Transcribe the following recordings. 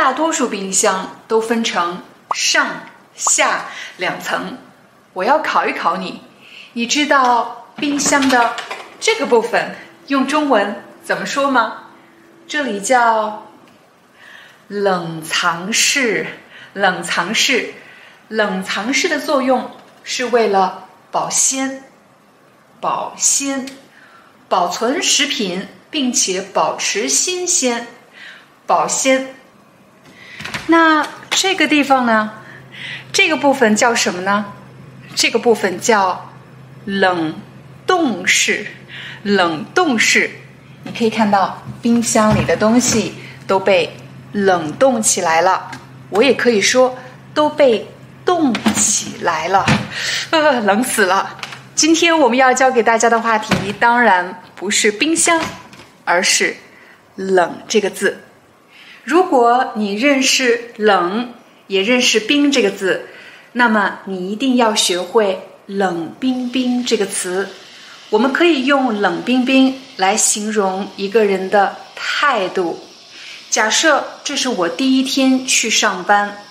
大多数冰箱都分成上下两层。我要考一考你，你知道冰箱的这个部分用中文怎么说吗？这里叫冷藏室。冷藏室，冷藏室的作用是为了保鲜、保鲜、保存食品，并且保持新鲜、保鲜。那这个地方呢？这个部分叫什么呢？这个部分叫冷冻室。冷冻室，你可以看到冰箱里的东西都被冷冻起来了。我也可以说都被冻起来了，呃，冷死了。今天我们要教给大家的话题，当然不是冰箱，而是“冷”这个字。如果你认识“冷”，也认识“冰”这个字，那么你一定要学会“冷冰冰”这个词。我们可以用“冷冰冰”来形容一个人的态度。假设这是我第一天去上班，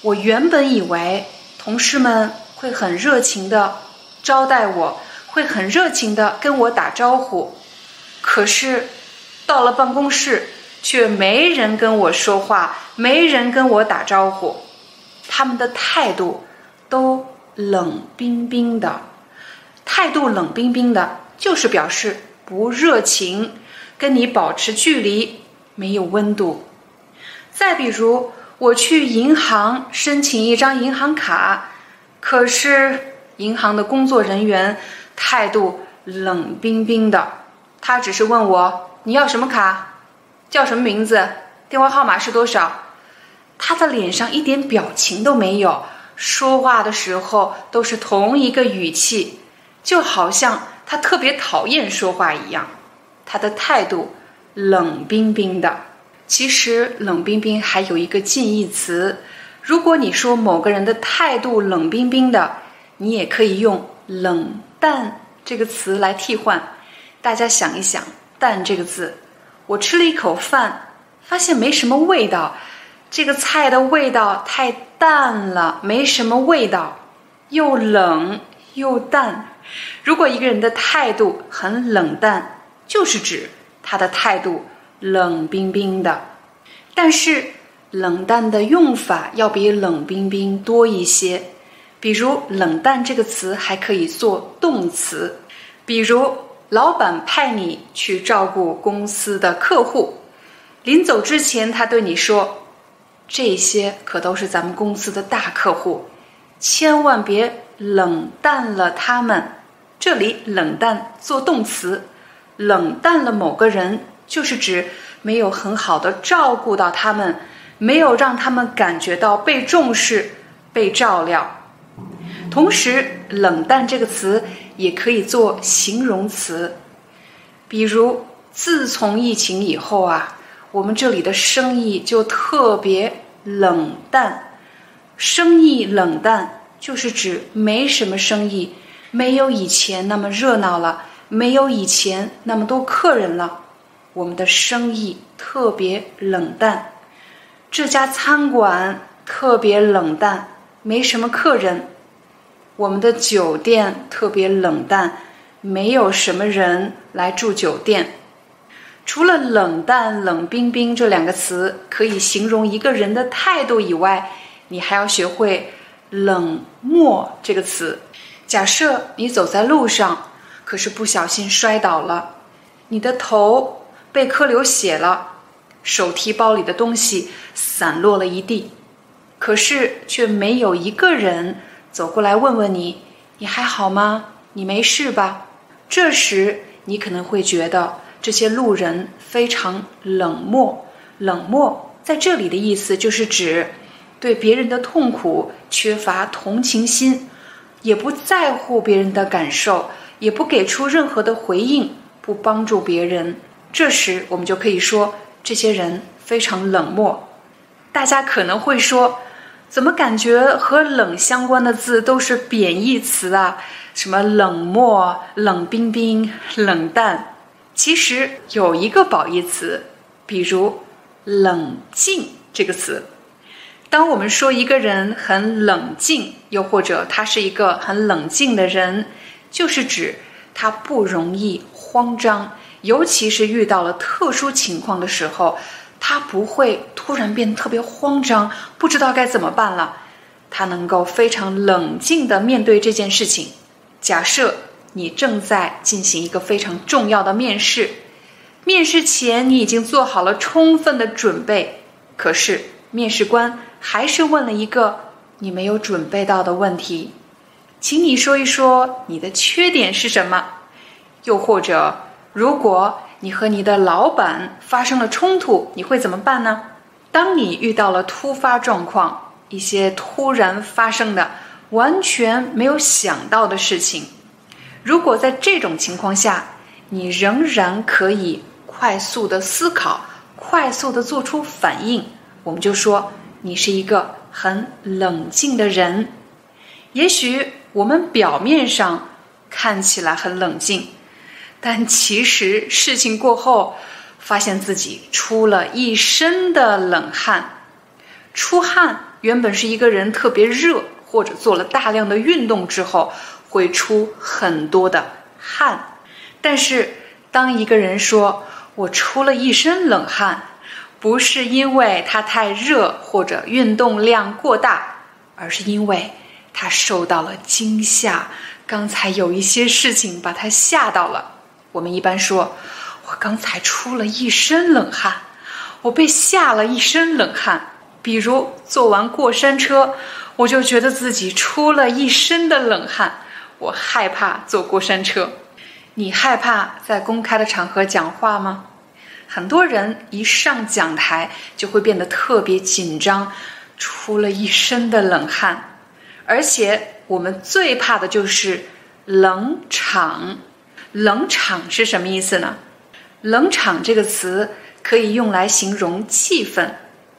我原本以为同事们会很热情的招待我，会很热情的跟我打招呼。可是到了办公室，却没人跟我说话，没人跟我打招呼，他们的态度都冷冰冰的。态度冷冰冰的，就是表示不热情，跟你保持距离。没有温度。再比如，我去银行申请一张银行卡，可是银行的工作人员态度冷冰冰的。他只是问我你要什么卡，叫什么名字，电话号码是多少。他的脸上一点表情都没有，说话的时候都是同一个语气，就好像他特别讨厌说话一样。他的态度。冷冰冰的，其实冷冰冰还有一个近义词。如果你说某个人的态度冷冰冰的，你也可以用冷淡这个词来替换。大家想一想，淡这个字，我吃了一口饭，发现没什么味道，这个菜的味道太淡了，没什么味道，又冷又淡。如果一个人的态度很冷淡，就是指。他的态度冷冰冰的，但是冷淡的用法要比冷冰冰多一些。比如“冷淡”这个词还可以做动词，比如老板派你去照顾公司的客户，临走之前他对你说：“这些可都是咱们公司的大客户，千万别冷淡了他们。”这里“冷淡”做动词。冷淡了某个人，就是指没有很好的照顾到他们，没有让他们感觉到被重视、被照料。同时，“冷淡”这个词也可以做形容词，比如自从疫情以后啊，我们这里的生意就特别冷淡。生意冷淡，就是指没什么生意，没有以前那么热闹了。没有以前那么多客人了，我们的生意特别冷淡。这家餐馆特别冷淡，没什么客人。我们的酒店特别冷淡，没有什么人来住酒店。除了冷淡、冷冰冰这两个词可以形容一个人的态度以外，你还要学会冷漠这个词。假设你走在路上。可是不小心摔倒了，你的头被磕流血了，手提包里的东西散落了一地，可是却没有一个人走过来问问你，你还好吗？你没事吧？这时你可能会觉得这些路人非常冷漠。冷漠在这里的意思就是指对别人的痛苦缺乏同情心，也不在乎别人的感受，也不给出任何的回应，不帮助别人。这时我们就可以说这些人非常冷漠。大家可能会说，怎么感觉和“冷”相关的字都是贬义词啊？什么冷漠、冷冰冰、冷淡？其实有一个褒义词，比如“冷静”这个词。当我们说一个人很冷静，又或者他是一个很冷静的人，就是指他不容易慌张，尤其是遇到了特殊情况的时候。他不会突然变得特别慌张，不知道该怎么办了。他能够非常冷静地面对这件事情。假设你正在进行一个非常重要的面试，面试前你已经做好了充分的准备，可是面试官还是问了一个你没有准备到的问题，请你说一说你的缺点是什么？又或者，如果。你和你的老板发生了冲突，你会怎么办呢？当你遇到了突发状况，一些突然发生的、完全没有想到的事情，如果在这种情况下，你仍然可以快速的思考、快速的做出反应，我们就说你是一个很冷静的人。也许我们表面上看起来很冷静。但其实事情过后，发现自己出了一身的冷汗。出汗原本是一个人特别热，或者做了大量的运动之后会出很多的汗。但是当一个人说我出了一身冷汗，不是因为他太热或者运动量过大，而是因为他受到了惊吓。刚才有一些事情把他吓到了。我们一般说，我刚才出了一身冷汗，我被吓了一身冷汗。比如坐完过山车，我就觉得自己出了一身的冷汗，我害怕坐过山车。你害怕在公开的场合讲话吗？很多人一上讲台就会变得特别紧张，出了一身的冷汗。而且我们最怕的就是冷场。冷场是什么意思呢？冷场这个词可以用来形容气氛，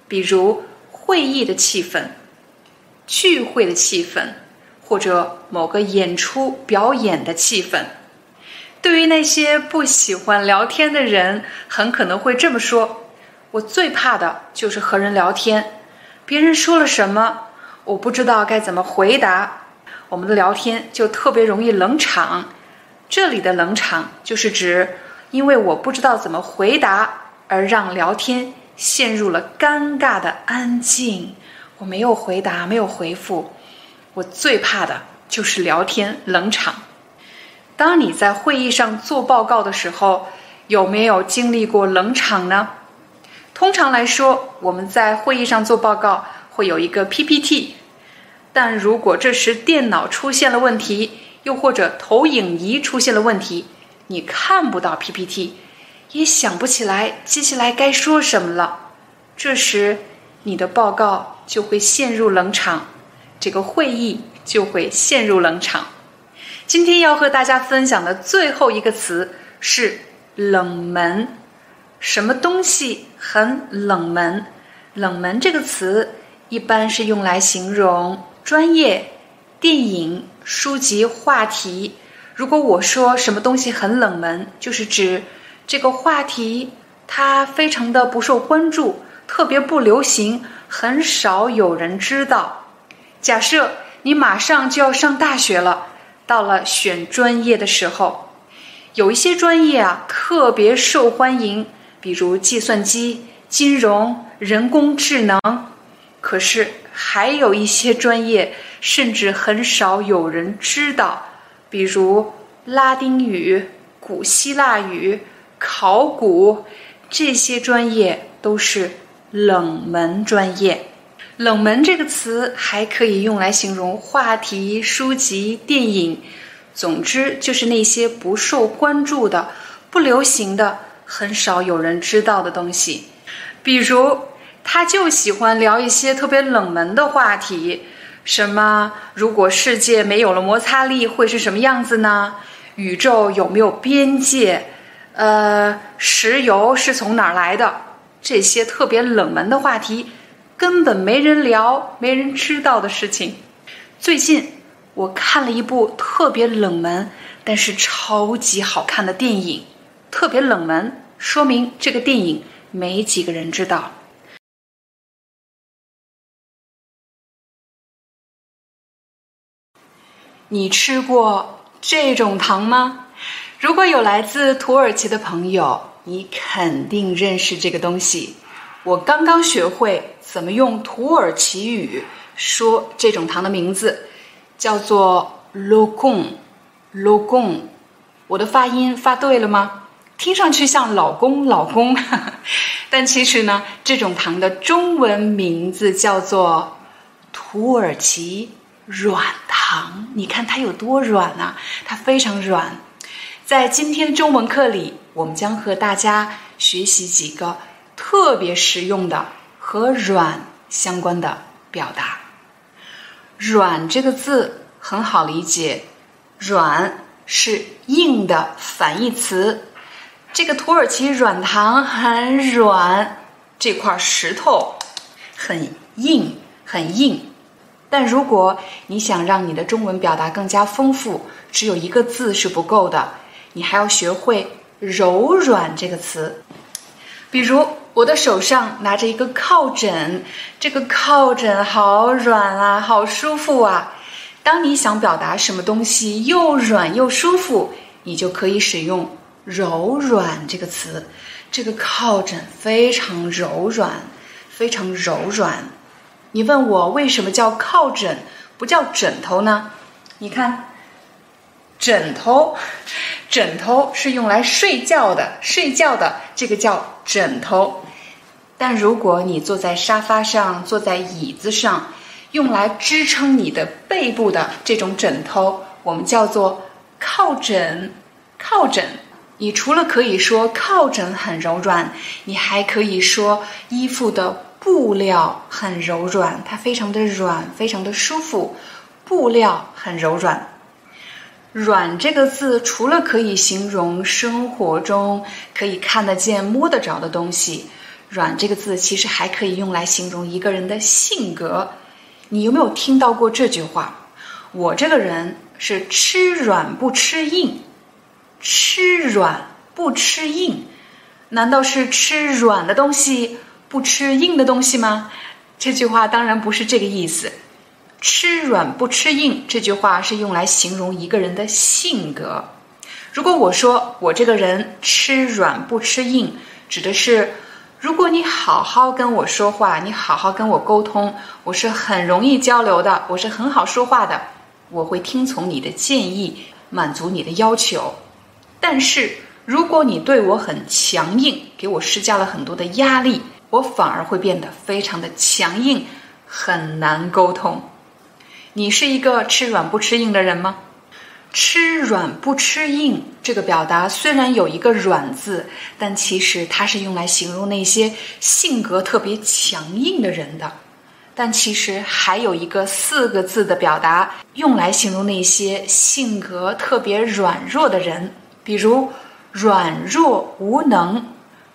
比如会议的气氛、聚会的气氛，或者某个演出表演的气氛。对于那些不喜欢聊天的人，很可能会这么说：“我最怕的就是和人聊天，别人说了什么，我不知道该怎么回答，我们的聊天就特别容易冷场。”这里的冷场就是指，因为我不知道怎么回答，而让聊天陷入了尴尬的安静。我没有回答，没有回复。我最怕的就是聊天冷场。当你在会议上做报告的时候，有没有经历过冷场呢？通常来说，我们在会议上做报告会有一个 PPT，但如果这时电脑出现了问题。又或者投影仪出现了问题，你看不到 PPT，也想不起来接下来该说什么了。这时，你的报告就会陷入冷场，这个会议就会陷入冷场。今天要和大家分享的最后一个词是“冷门”。什么东西很冷门？冷门这个词一般是用来形容专业。电影、书籍、话题。如果我说什么东西很冷门，就是指这个话题它非常的不受关注，特别不流行，很少有人知道。假设你马上就要上大学了，到了选专业的时候，有一些专业啊特别受欢迎，比如计算机、金融、人工智能。可是还有一些专业。甚至很少有人知道，比如拉丁语、古希腊语、考古这些专业都是冷门专业。冷门这个词还可以用来形容话题、书籍、电影总之就是那些不受关注的、不流行的、很少有人知道的东西。比如，他就喜欢聊一些特别冷门的话题，什么如果世界没有了摩擦力会是什么样子呢？宇宙有没有边界？呃，石油是从哪儿来的？这些特别冷门的话题，根本没人聊、没人知道的事情。最近我看了一部特别冷门，但是超级好看的电影。特别冷门，说明这个电影没几个人知道。你吃过这种糖吗？如果有来自土耳其的朋友，你肯定认识这个东西。我刚刚学会怎么用土耳其语说这种糖的名字，叫做 lokum，lokum。我的发音发对了吗？听上去像老公老公，但其实呢，这种糖的中文名字叫做土耳其软糖。你看它有多软啊？它非常软。在今天的中文课里，我们将和大家学习几个特别实用的和“软”相关的表达。“软”这个字很好理解，“软”是硬的反义词。这个土耳其软糖很软，这块石头很硬，很硬。但如果你想让你的中文表达更加丰富，只有一个字是不够的。你还要学会“柔软”这个词，比如我的手上拿着一个靠枕，这个靠枕好软啊，好舒服啊。当你想表达什么东西又软又舒服，你就可以使用“柔软”这个词。这个靠枕非常柔软，非常柔软。你问我为什么叫靠枕，不叫枕头呢？你看，枕头。枕头是用来睡觉的，睡觉的这个叫枕头。但如果你坐在沙发上，坐在椅子上，用来支撑你的背部的这种枕头，我们叫做靠枕。靠枕，你除了可以说靠枕很柔软，你还可以说衣服的布料很柔软，它非常的软，非常的舒服，布料很柔软。软这个字，除了可以形容生活中可以看得见、摸得着的东西，软这个字其实还可以用来形容一个人的性格。你有没有听到过这句话？我这个人是吃软不吃硬，吃软不吃硬，难道是吃软的东西不吃硬的东西吗？这句话当然不是这个意思。吃软不吃硬这句话是用来形容一个人的性格。如果我说我这个人吃软不吃硬，指的是如果你好好跟我说话，你好好跟我沟通，我是很容易交流的，我是很好说话的，我会听从你的建议，满足你的要求。但是如果你对我很强硬，给我施加了很多的压力，我反而会变得非常的强硬，很难沟通。你是一个吃软不吃硬的人吗？吃软不吃硬这个表达虽然有一个“软”字，但其实它是用来形容那些性格特别强硬的人的。但其实还有一个四个字的表达，用来形容那些性格特别软弱的人，比如软弱无能。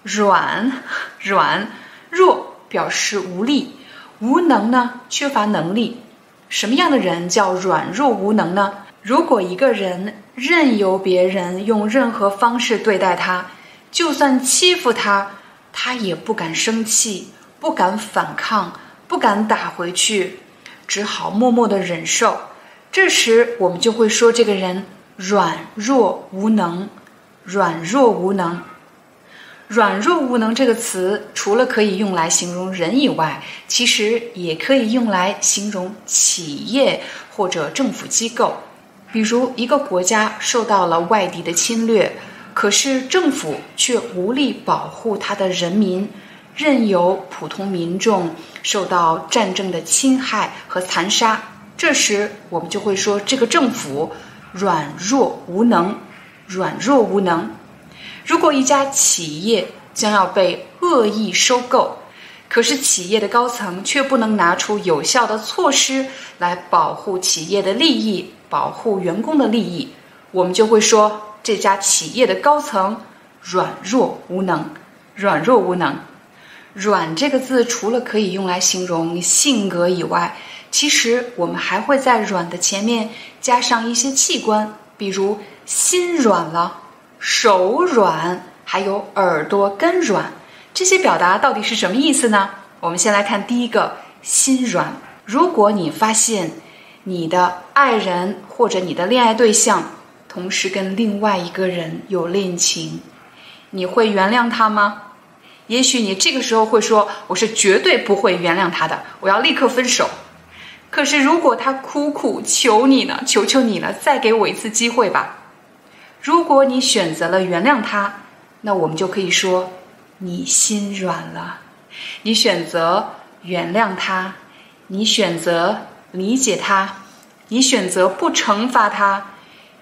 软 软弱表示无力，无能呢缺乏能力。什么样的人叫软弱无能呢？如果一个人任由别人用任何方式对待他，就算欺负他，他也不敢生气，不敢反抗，不敢打回去，只好默默的忍受。这时，我们就会说这个人软弱无能，软弱无能。软弱无能这个词，除了可以用来形容人以外，其实也可以用来形容企业或者政府机构。比如，一个国家受到了外敌的侵略，可是政府却无力保护他的人民，任由普通民众受到战争的侵害和残杀。这时，我们就会说这个政府软弱无能，软弱无能。如果一家企业将要被恶意收购，可是企业的高层却不能拿出有效的措施来保护企业的利益，保护员工的利益，我们就会说这家企业的高层软弱无能，软弱无能。软这个字除了可以用来形容性格以外，其实我们还会在软的前面加上一些器官，比如心软了、手软，还有耳朵根软。这些表达到底是什么意思呢？我们先来看第一个心软。如果你发现你的爱人或者你的恋爱对象同时跟另外一个人有恋情，你会原谅他吗？也许你这个时候会说：“我是绝对不会原谅他的，我要立刻分手。”可是如果他苦苦求你呢？求求你了，再给我一次机会吧。如果你选择了原谅他，那我们就可以说。你心软了，你选择原谅他，你选择理解他，你选择不惩罚他，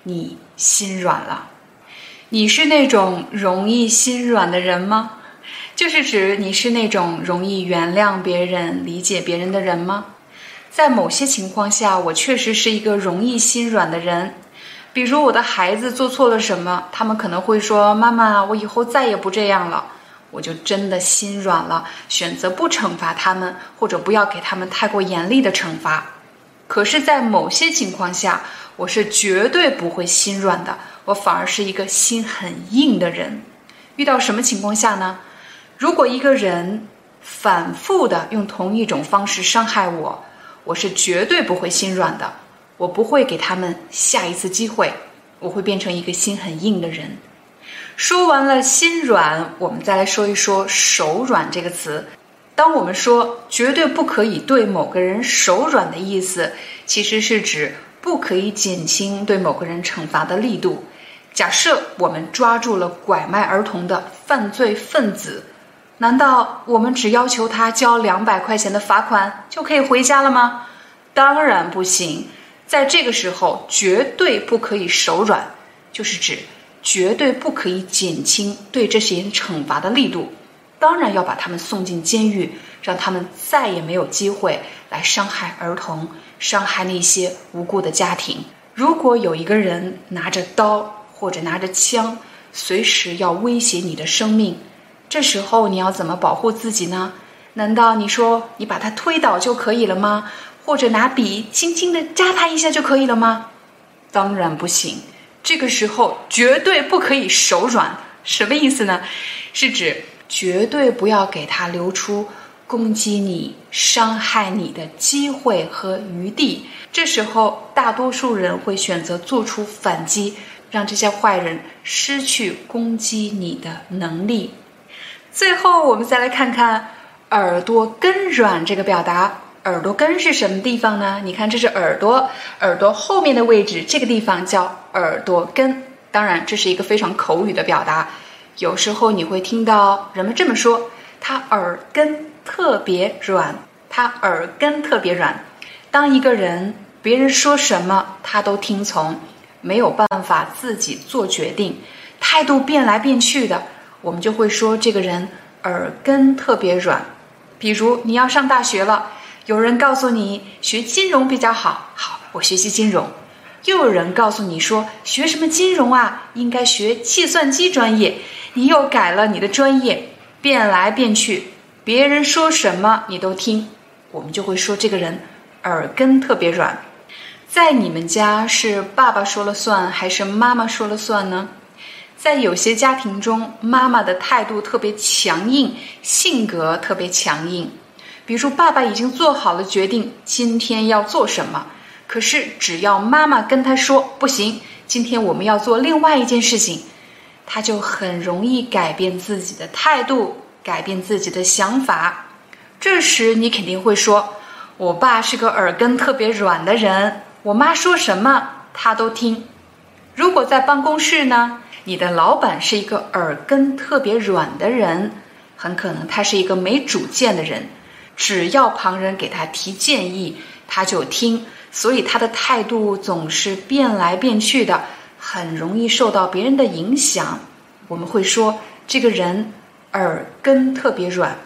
你心软了。你是那种容易心软的人吗？就是指你是那种容易原谅别人、理解别人的人吗？在某些情况下，我确实是一个容易心软的人。比如我的孩子做错了什么，他们可能会说：“妈妈，我以后再也不这样了。”我就真的心软了，选择不惩罚他们，或者不要给他们太过严厉的惩罚。可是，在某些情况下，我是绝对不会心软的，我反而是一个心很硬的人。遇到什么情况下呢？如果一个人反复的用同一种方式伤害我，我是绝对不会心软的，我不会给他们下一次机会，我会变成一个心很硬的人。说完了心软，我们再来说一说手软这个词。当我们说绝对不可以对某个人手软的意思，其实是指不可以减轻对某个人惩罚的力度。假设我们抓住了拐卖儿童的犯罪分子，难道我们只要求他交两百块钱的罚款就可以回家了吗？当然不行。在这个时候，绝对不可以手软，就是指。绝对不可以减轻对这些人惩罚的力度，当然要把他们送进监狱，让他们再也没有机会来伤害儿童，伤害那些无辜的家庭。如果有一个人拿着刀或者拿着枪，随时要威胁你的生命，这时候你要怎么保护自己呢？难道你说你把他推倒就可以了吗？或者拿笔轻轻地扎他一下就可以了吗？当然不行。这个时候绝对不可以手软，什么意思呢？是指绝对不要给他留出攻击你、伤害你的机会和余地。这时候，大多数人会选择做出反击，让这些坏人失去攻击你的能力。最后，我们再来看看“耳朵根软”这个表达。耳朵根是什么地方呢？你看，这是耳朵，耳朵后面的位置，这个地方叫耳朵根。当然，这是一个非常口语的表达。有时候你会听到人们这么说：“他耳根特别软，他耳根特别软。”当一个人别人说什么他都听从，没有办法自己做决定，态度变来变去的，我们就会说这个人耳根特别软。比如你要上大学了。有人告诉你学金融比较好，好，我学习金融；又有人告诉你说学什么金融啊，应该学计算机专业，你又改了你的专业，变来变去，别人说什么你都听，我们就会说这个人耳根特别软。在你们家是爸爸说了算还是妈妈说了算呢？在有些家庭中，妈妈的态度特别强硬，性格特别强硬。比如说爸爸已经做好了决定，今天要做什么，可是只要妈妈跟他说不行，今天我们要做另外一件事情，他就很容易改变自己的态度，改变自己的想法。这时你肯定会说，我爸是个耳根特别软的人，我妈说什么他都听。如果在办公室呢，你的老板是一个耳根特别软的人，很可能他是一个没主见的人。只要旁人给他提建议，他就听；所以他的态度总是变来变去的，很容易受到别人的影响。我们会说这个人耳根特别软。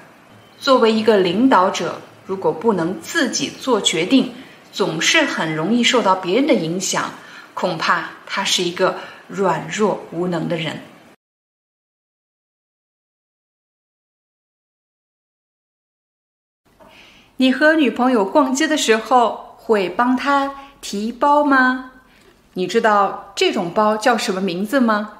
作为一个领导者，如果不能自己做决定，总是很容易受到别人的影响，恐怕他是一个软弱无能的人。你和女朋友逛街的时候会帮她提包吗？你知道这种包叫什么名字吗？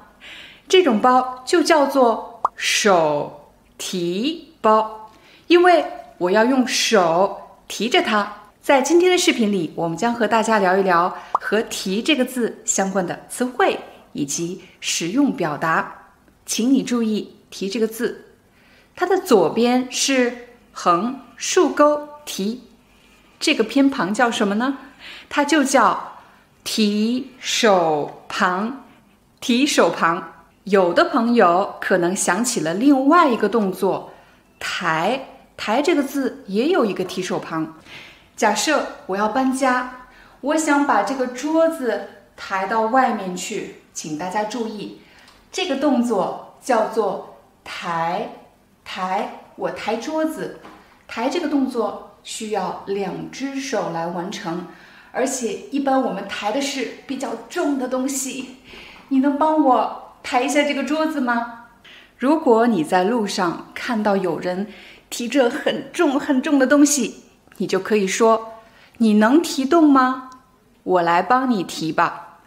这种包就叫做手提包，因为我要用手提着它。在今天的视频里，我们将和大家聊一聊和“提”这个字相关的词汇以及实用表达。请你注意“提”这个字，它的左边是横竖钩。提这个偏旁叫什么呢？它就叫提手旁。提手旁，有的朋友可能想起了另外一个动作，抬。抬这个字也有一个提手旁。假设我要搬家，我想把这个桌子抬到外面去，请大家注意，这个动作叫做抬。抬，我抬桌子。抬这个动作。需要两只手来完成，而且一般我们抬的是比较重的东西。你能帮我抬一下这个桌子吗？如果你在路上看到有人提着很重很重的东西，你就可以说：“你能提动吗？我来帮你提吧。”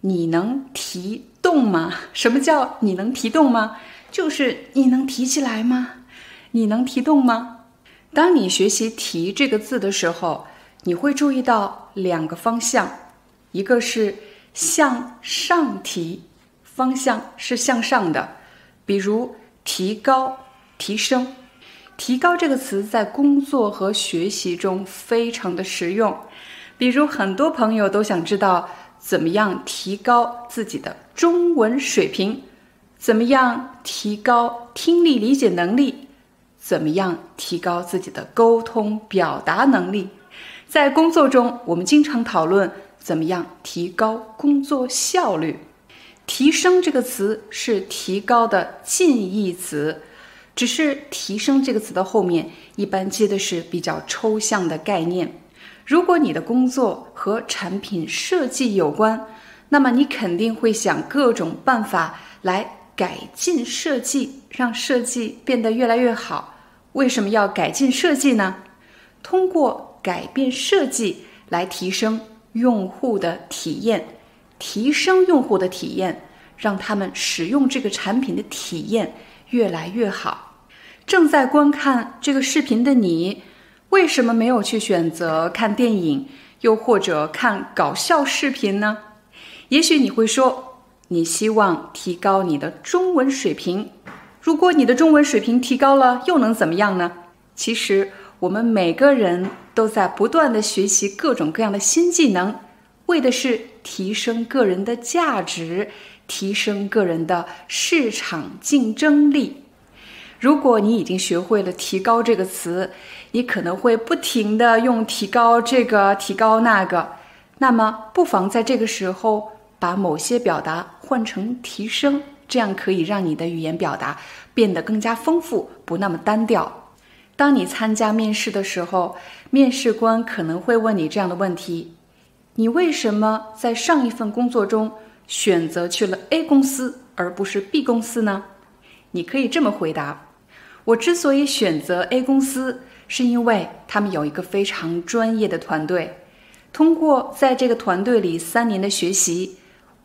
你能提动吗？什么叫你能提动吗？就是你能提起来吗？你能提动吗？当你学习“提”这个字的时候，你会注意到两个方向，一个是向上提，方向是向上的，比如提高、提升。提高这个词在工作和学习中非常的实用，比如很多朋友都想知道怎么样提高自己的中文水平，怎么样提高听力理解能力。怎么样提高自己的沟通表达能力？在工作中，我们经常讨论怎么样提高工作效率。提升这个词是提高的近义词，只是提升这个词的后面一般接的是比较抽象的概念。如果你的工作和产品设计有关，那么你肯定会想各种办法来改进设计，让设计变得越来越好。为什么要改进设计呢？通过改变设计来提升用户的体验，提升用户的体验，让他们使用这个产品的体验越来越好。正在观看这个视频的你，为什么没有去选择看电影，又或者看搞笑视频呢？也许你会说，你希望提高你的中文水平。如果你的中文水平提高了，又能怎么样呢？其实我们每个人都在不断的学习各种各样的新技能，为的是提升个人的价值，提升个人的市场竞争力。如果你已经学会了“提高”这个词，你可能会不停的用“提高”这个、“提高”那个，那么不妨在这个时候把某些表达换成“提升”。这样可以让你的语言表达变得更加丰富，不那么单调。当你参加面试的时候，面试官可能会问你这样的问题：你为什么在上一份工作中选择去了 A 公司而不是 B 公司呢？你可以这么回答：我之所以选择 A 公司，是因为他们有一个非常专业的团队。通过在这个团队里三年的学习，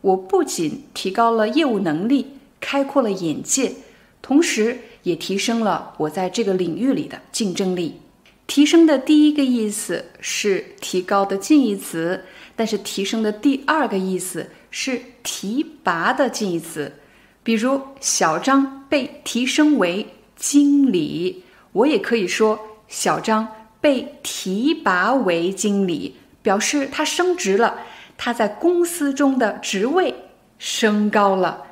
我不仅提高了业务能力。开阔了眼界，同时也提升了我在这个领域里的竞争力。提升的第一个意思是提高的近义词，但是提升的第二个意思是提拔的近义词。比如小张被提升为经理，我也可以说小张被提拔为经理，表示他升职了，他在公司中的职位升高了。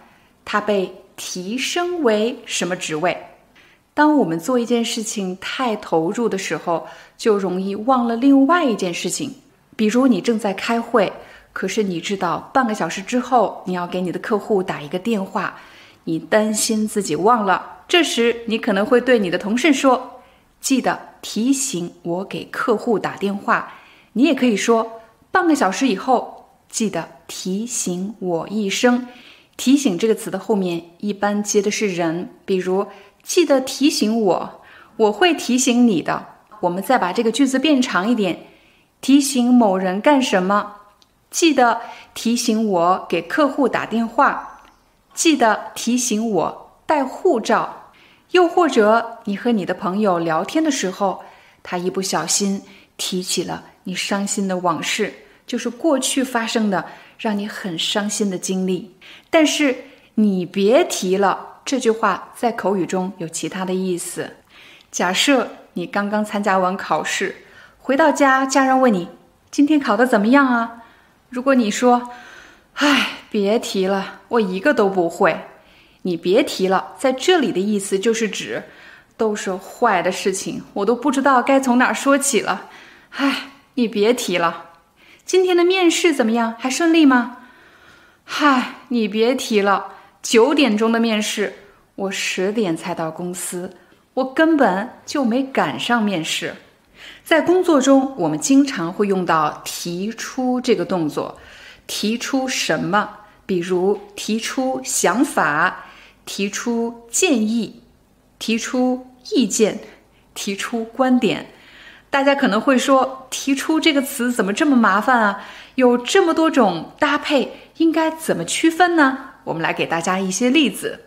他被提升为什么职位？当我们做一件事情太投入的时候，就容易忘了另外一件事情。比如你正在开会，可是你知道半个小时之后你要给你的客户打一个电话，你担心自己忘了，这时你可能会对你的同事说：“记得提醒我给客户打电话。”你也可以说：“半个小时以后记得提醒我一声。”提醒这个词的后面一般接的是人，比如记得提醒我，我会提醒你的。我们再把这个句子变长一点，提醒某人干什么？记得提醒我给客户打电话，记得提醒我带护照。又或者你和你的朋友聊天的时候，他一不小心提起了你伤心的往事，就是过去发生的。让你很伤心的经历，但是你别提了。这句话在口语中有其他的意思。假设你刚刚参加完考试，回到家，家人问你今天考得怎么样啊？如果你说：“唉，别提了，我一个都不会。”你别提了，在这里的意思就是指都是坏的事情，我都不知道该从哪说起了。唉，你别提了。今天的面试怎么样？还顺利吗？嗨，你别提了，九点钟的面试，我十点才到公司，我根本就没赶上面试。在工作中，我们经常会用到提出这个动作，提出什么？比如提出想法，提出建议，提出意见，提出观点。大家可能会说，提出这个词怎么这么麻烦啊？有这么多种搭配，应该怎么区分呢？我们来给大家一些例子。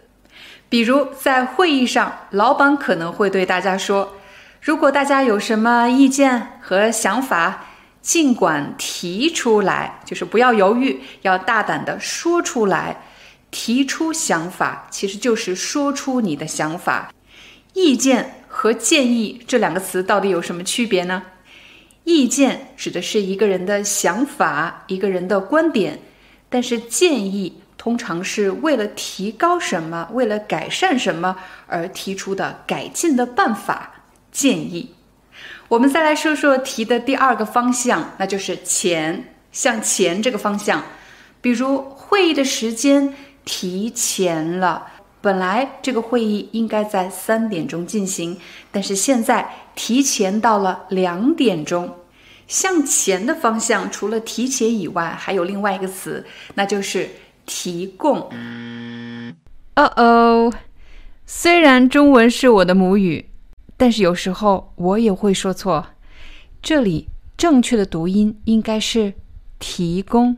比如在会议上，老板可能会对大家说：“如果大家有什么意见和想法，尽管提出来，就是不要犹豫，要大胆的说出来。提出想法，其实就是说出你的想法。意见。”和建议这两个词到底有什么区别呢？意见指的是一个人的想法，一个人的观点，但是建议通常是为了提高什么，为了改善什么而提出的改进的办法。建议。我们再来说说题的第二个方向，那就是前，向前这个方向。比如会议的时间提前了。本来这个会议应该在三点钟进行，但是现在提前到了两点钟。向前的方向除了提前以外，还有另外一个词，那就是提供。哦哦，虽然中文是我的母语，但是有时候我也会说错。这里正确的读音应该是提供。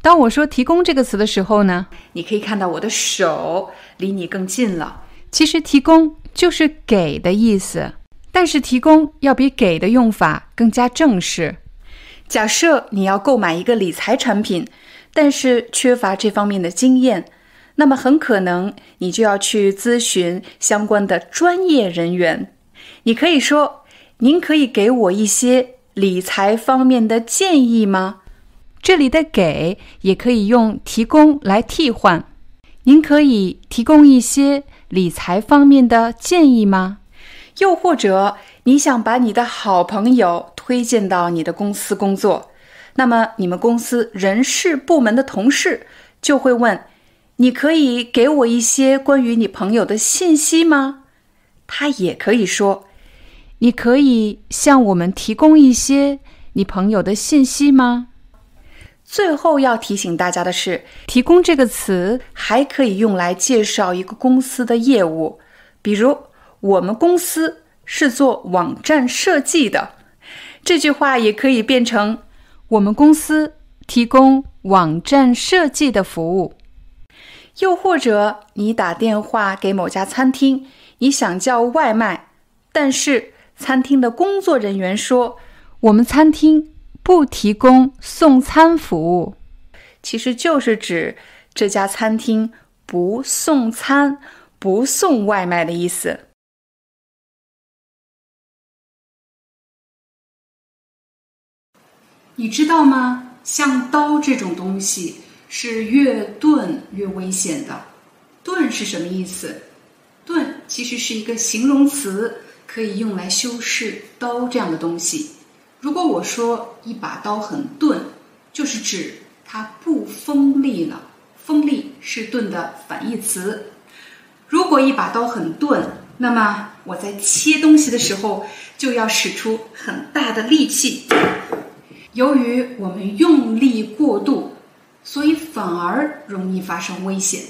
当我说“提供”这个词的时候呢，你可以看到我的手离你更近了。其实“提供”就是“给”的意思，但是“提供”要比“给”的用法更加正式。假设你要购买一个理财产品，但是缺乏这方面的经验，那么很可能你就要去咨询相关的专业人员。你可以说：“您可以给我一些理财方面的建议吗？”这里的“给”也可以用“提供”来替换。您可以提供一些理财方面的建议吗？又或者你想把你的好朋友推荐到你的公司工作，那么你们公司人事部门的同事就会问：“你可以给我一些关于你朋友的信息吗？”他也可以说：“你可以向我们提供一些你朋友的信息吗？”最后要提醒大家的是，“提供”这个词还可以用来介绍一个公司的业务，比如我们公司是做网站设计的，这句话也可以变成我们公司提供网站设计的服务。又或者你打电话给某家餐厅，你想叫外卖，但是餐厅的工作人员说，我们餐厅。不提供送餐服务，其实就是指这家餐厅不送餐、不送外卖的意思。你知道吗？像刀这种东西是越钝越危险的。钝是什么意思？钝其实是一个形容词，可以用来修饰刀这样的东西。如果我说。一把刀很钝，就是指它不锋利了。锋利是钝的反义词。如果一把刀很钝，那么我在切东西的时候就要使出很大的力气。由于我们用力过度，所以反而容易发生危险。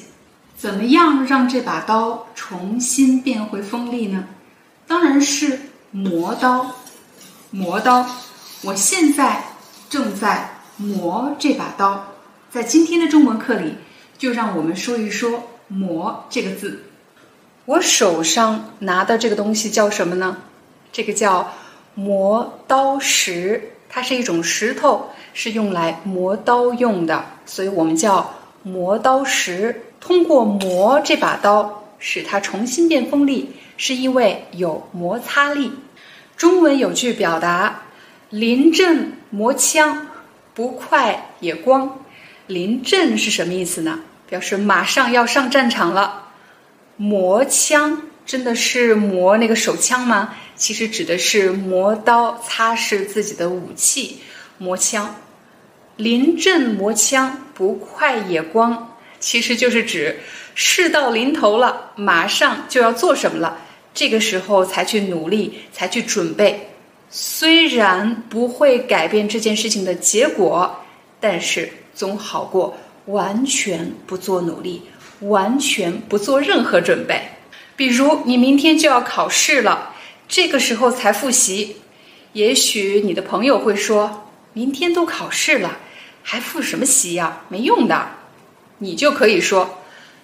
怎么样让这把刀重新变回锋利呢？当然是磨刀。磨刀，我现在正在磨这把刀。在今天的中文课里，就让我们说一说“磨”这个字。我手上拿的这个东西叫什么呢？这个叫磨刀石，它是一种石头，是用来磨刀用的，所以我们叫磨刀石。通过磨这把刀，使它重新变锋利，是因为有摩擦力。中文有句表达：“临阵磨枪，不快也光。”临阵是什么意思呢？表示马上要上战场了。磨枪真的是磨那个手枪吗？其实指的是磨刀，擦拭自己的武器。磨枪，临阵磨枪，不快也光，其实就是指事到临头了，马上就要做什么了。这个时候才去努力，才去准备，虽然不会改变这件事情的结果，但是总好过完全不做努力，完全不做任何准备。比如你明天就要考试了，这个时候才复习，也许你的朋友会说：“明天都考试了，还复什么习呀？没用的。”你就可以说：“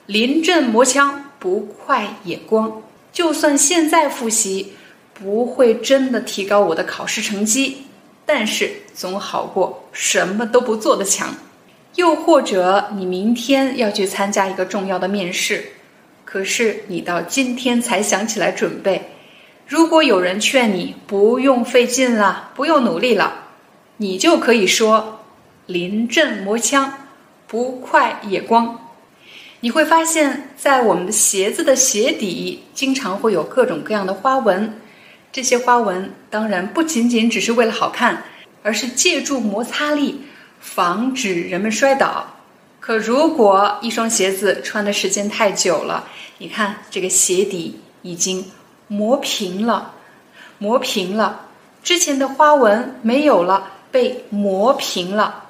临阵磨枪，不快也光。”就算现在复习，不会真的提高我的考试成绩，但是总好过什么都不做的强。又或者你明天要去参加一个重要的面试，可是你到今天才想起来准备。如果有人劝你不用费劲了，不用努力了，你就可以说：“临阵磨枪，不快也光。”你会发现在我们的鞋子的鞋底经常会有各种各样的花纹，这些花纹当然不仅仅只是为了好看，而是借助摩擦力防止人们摔倒。可如果一双鞋子穿的时间太久了，你看这个鞋底已经磨平了，磨平了，之前的花纹没有了，被磨平了。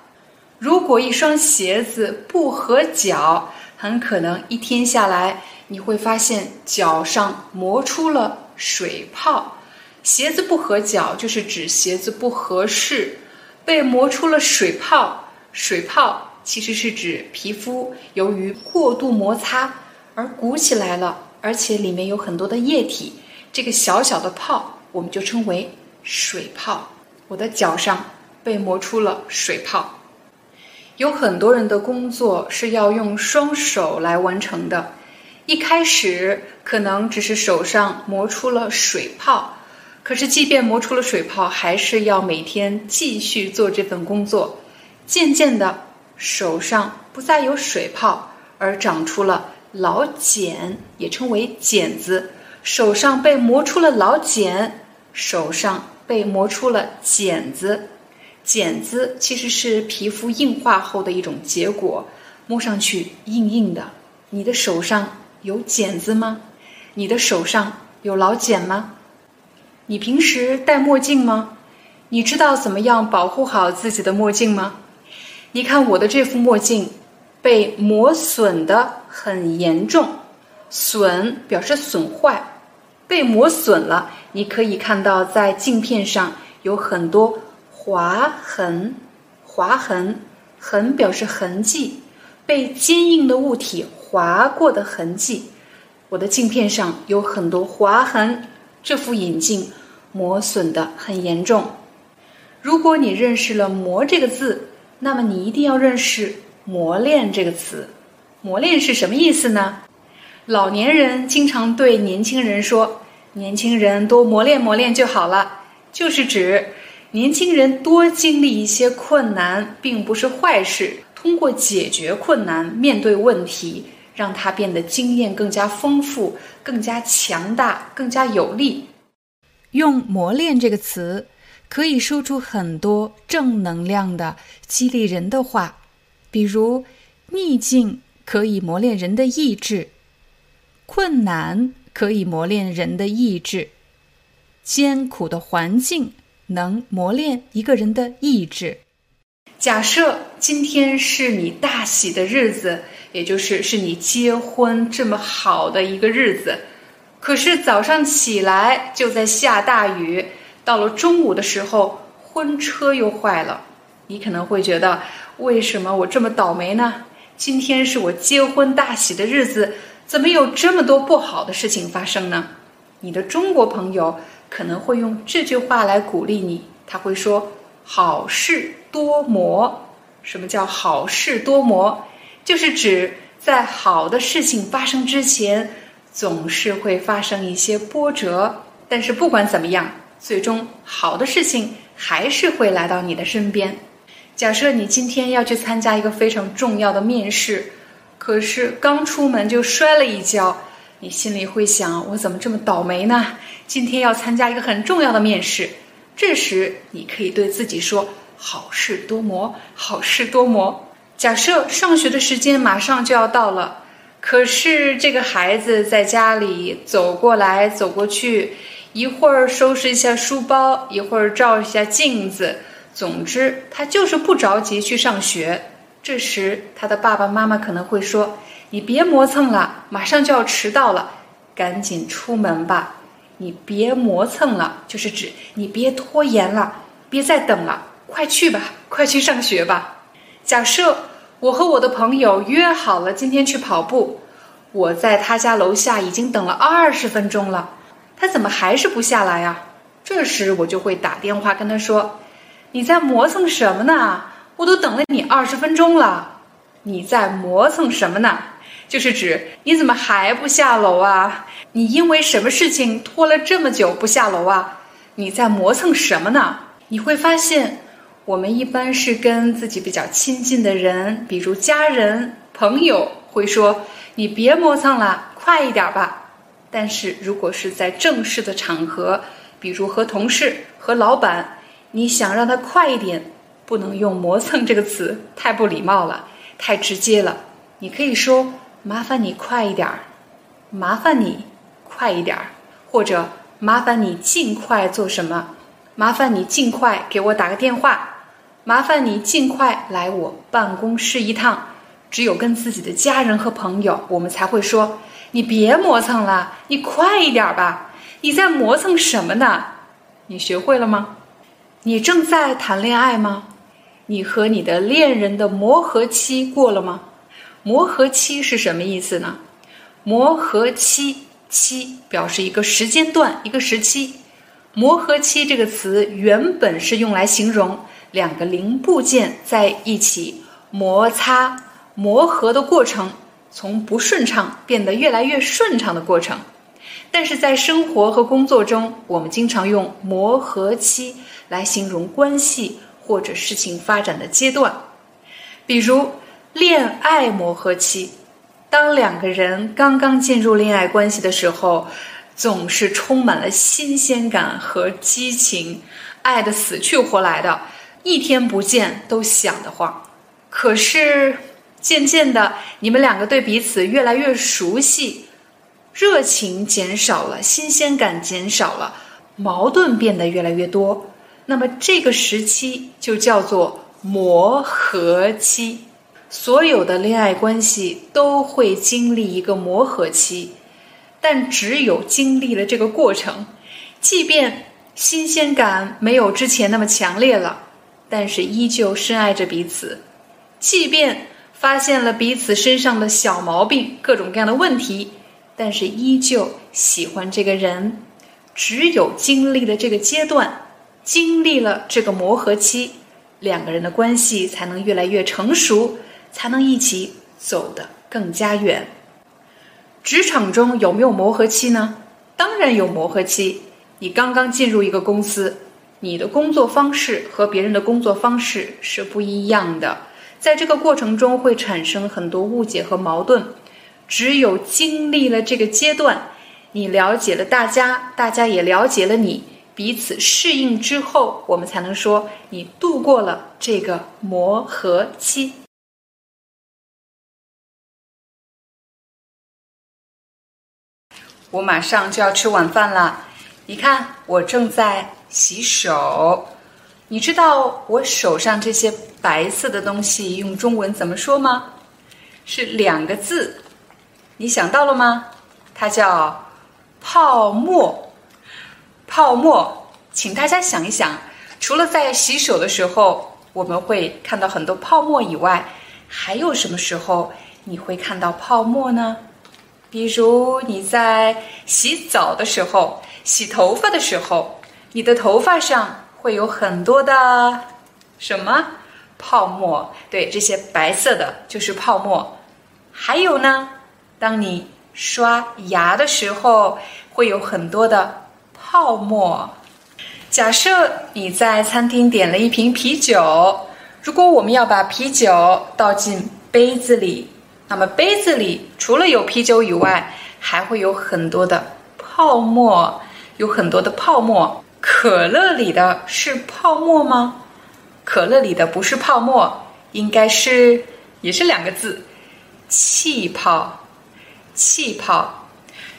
如果一双鞋子不合脚，很可能一天下来，你会发现脚上磨出了水泡。鞋子不合脚，就是指鞋子不合适，被磨出了水泡。水泡其实是指皮肤由于过度摩擦而鼓起来了，而且里面有很多的液体。这个小小的泡，我们就称为水泡。我的脚上被磨出了水泡。有很多人的工作是要用双手来完成的，一开始可能只是手上磨出了水泡，可是即便磨出了水泡，还是要每天继续做这份工作。渐渐的，手上不再有水泡，而长出了老茧，也称为茧子。手上被磨出了老茧，手上被磨出了茧子。茧子其实是皮肤硬化后的一种结果，摸上去硬硬的。你的手上有茧子吗？你的手上有老茧吗？你平时戴墨镜吗？你知道怎么样保护好自己的墨镜吗？你看我的这副墨镜，被磨损的很严重，损表示损坏，被磨损了。你可以看到在镜片上有很多。划痕，划痕，痕表示痕迹，被坚硬的物体划过的痕迹。我的镜片上有很多划痕，这副眼镜磨损的很严重。如果你认识了“磨”这个字，那么你一定要认识“磨练”这个词。磨练是什么意思呢？老年人经常对年轻人说：“年轻人多磨练磨练就好了。”就是指。年轻人多经历一些困难，并不是坏事。通过解决困难、面对问题，让他变得经验更加丰富、更加强大、更加有力。用“磨练”这个词，可以说出很多正能量的、激励人的话，比如逆境可以磨练人的意志，困难可以磨练人的意志，艰苦的环境能磨练一个人的意志。假设今天是你大喜的日子，也就是是你结婚这么好的一个日子，可是早上起来就在下大雨，到了中午的时候婚车又坏了，你可能会觉得为什么我这么倒霉呢？今天是我结婚大喜的日子，怎么有这么多不好的事情发生呢？你的中国朋友可能会用这句话来鼓励你，他会说：“好事。”多磨，什么叫好事多磨？就是指在好的事情发生之前，总是会发生一些波折。但是不管怎么样，最终好的事情还是会来到你的身边。假设你今天要去参加一个非常重要的面试，可是刚出门就摔了一跤，你心里会想：我怎么这么倒霉呢？今天要参加一个很重要的面试，这时你可以对自己说。好事多磨，好事多磨。假设上学的时间马上就要到了，可是这个孩子在家里走过来走过去，一会儿收拾一下书包，一会儿照一下镜子，总之他就是不着急去上学。这时他的爸爸妈妈可能会说：“你别磨蹭了，马上就要迟到了，赶紧出门吧。”你别磨蹭了，就是指你别拖延了，别再等了。快去吧，快去上学吧。假设我和我的朋友约好了今天去跑步，我在他家楼下已经等了二十分钟了，他怎么还是不下来呀？这时我就会打电话跟他说：“你在磨蹭什么呢？我都等了你二十分钟了，你在磨蹭什么呢？就是指你怎么还不下楼啊？你因为什么事情拖了这么久不下楼啊？你在磨蹭什么呢？你会发现。”我们一般是跟自己比较亲近的人，比如家人、朋友，会说：“你别磨蹭了，快一点吧。”但是如果是在正式的场合，比如和同事、和老板，你想让他快一点，不能用“磨蹭”这个词，太不礼貌了，太直接了。你可以说：“麻烦你快一点儿，麻烦你快一点儿，或者麻烦你尽快做什么，麻烦你尽快给我打个电话。”麻烦你尽快来我办公室一趟。只有跟自己的家人和朋友，我们才会说：“你别磨蹭了，你快一点吧。”你在磨蹭什么呢？你学会了吗？你正在谈恋爱吗？你和你的恋人的磨合期过了吗？磨合期是什么意思呢？磨合期期表示一个时间段、一个时期。磨合期这个词原本是用来形容。两个零部件在一起摩擦磨合的过程，从不顺畅变得越来越顺畅的过程。但是在生活和工作中，我们经常用磨合期来形容关系或者事情发展的阶段。比如恋爱磨合期，当两个人刚刚进入恋爱关系的时候，总是充满了新鲜感和激情，爱的死去活来的。一天不见都想得慌，可是渐渐的，你们两个对彼此越来越熟悉，热情减少了，新鲜感减少了，矛盾变得越来越多。那么这个时期就叫做磨合期。所有的恋爱关系都会经历一个磨合期，但只有经历了这个过程，即便新鲜感没有之前那么强烈了。但是依旧深爱着彼此，即便发现了彼此身上的小毛病、各种各样的问题，但是依旧喜欢这个人。只有经历了这个阶段，经历了这个磨合期，两个人的关系才能越来越成熟，才能一起走得更加远。职场中有没有磨合期呢？当然有磨合期。你刚刚进入一个公司。你的工作方式和别人的工作方式是不一样的，在这个过程中会产生很多误解和矛盾。只有经历了这个阶段，你了解了大家，大家也了解了你，彼此适应之后，我们才能说你度过了这个磨合期。我马上就要吃晚饭了，你看我正在洗手。你知道我手上这些白色的东西用中文怎么说吗？是两个字，你想到了吗？它叫泡沫。泡沫，请大家想一想，除了在洗手的时候我们会看到很多泡沫以外，还有什么时候你会看到泡沫呢？比如你在洗澡的时候、洗头发的时候，你的头发上会有很多的什么泡沫？对，这些白色的就是泡沫。还有呢，当你刷牙的时候，会有很多的。泡沫。假设你在餐厅点了一瓶啤酒，如果我们要把啤酒倒进杯子里，那么杯子里除了有啤酒以外，还会有很多的泡沫，有很多的泡沫。可乐里的是泡沫吗？可乐里的不是泡沫，应该是也是两个字，气泡。气泡。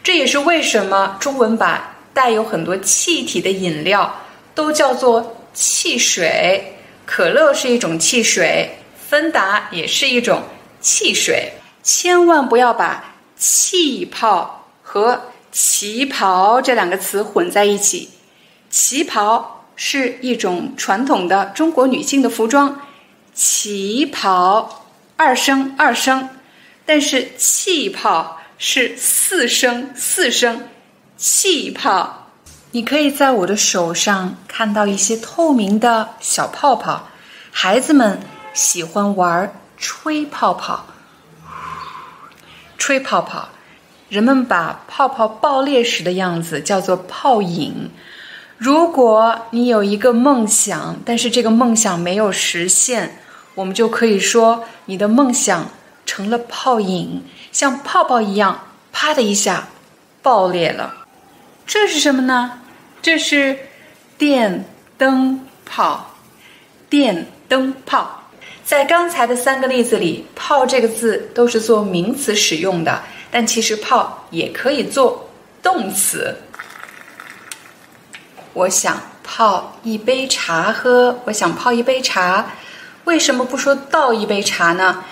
这也是为什么中文把。带有很多气体的饮料都叫做汽水，可乐是一种汽水，芬达也是一种汽水。千万不要把气泡和旗袍这两个词混在一起。旗袍是一种传统的中国女性的服装，旗袍二声二声，但是气泡是四声四声。气泡，你可以在我的手上看到一些透明的小泡泡。孩子们喜欢玩吹泡泡，吹泡泡。人们把泡泡爆裂时的样子叫做泡影。如果你有一个梦想，但是这个梦想没有实现，我们就可以说你的梦想成了泡影，像泡泡一样，啪的一下爆裂了。这是什么呢？这是电灯泡。电灯泡，在刚才的三个例子里，“泡”这个字都是做名词使用的，但其实“泡”也可以做动词。我想泡一杯茶喝。我想泡一杯茶，为什么不说倒一杯茶呢？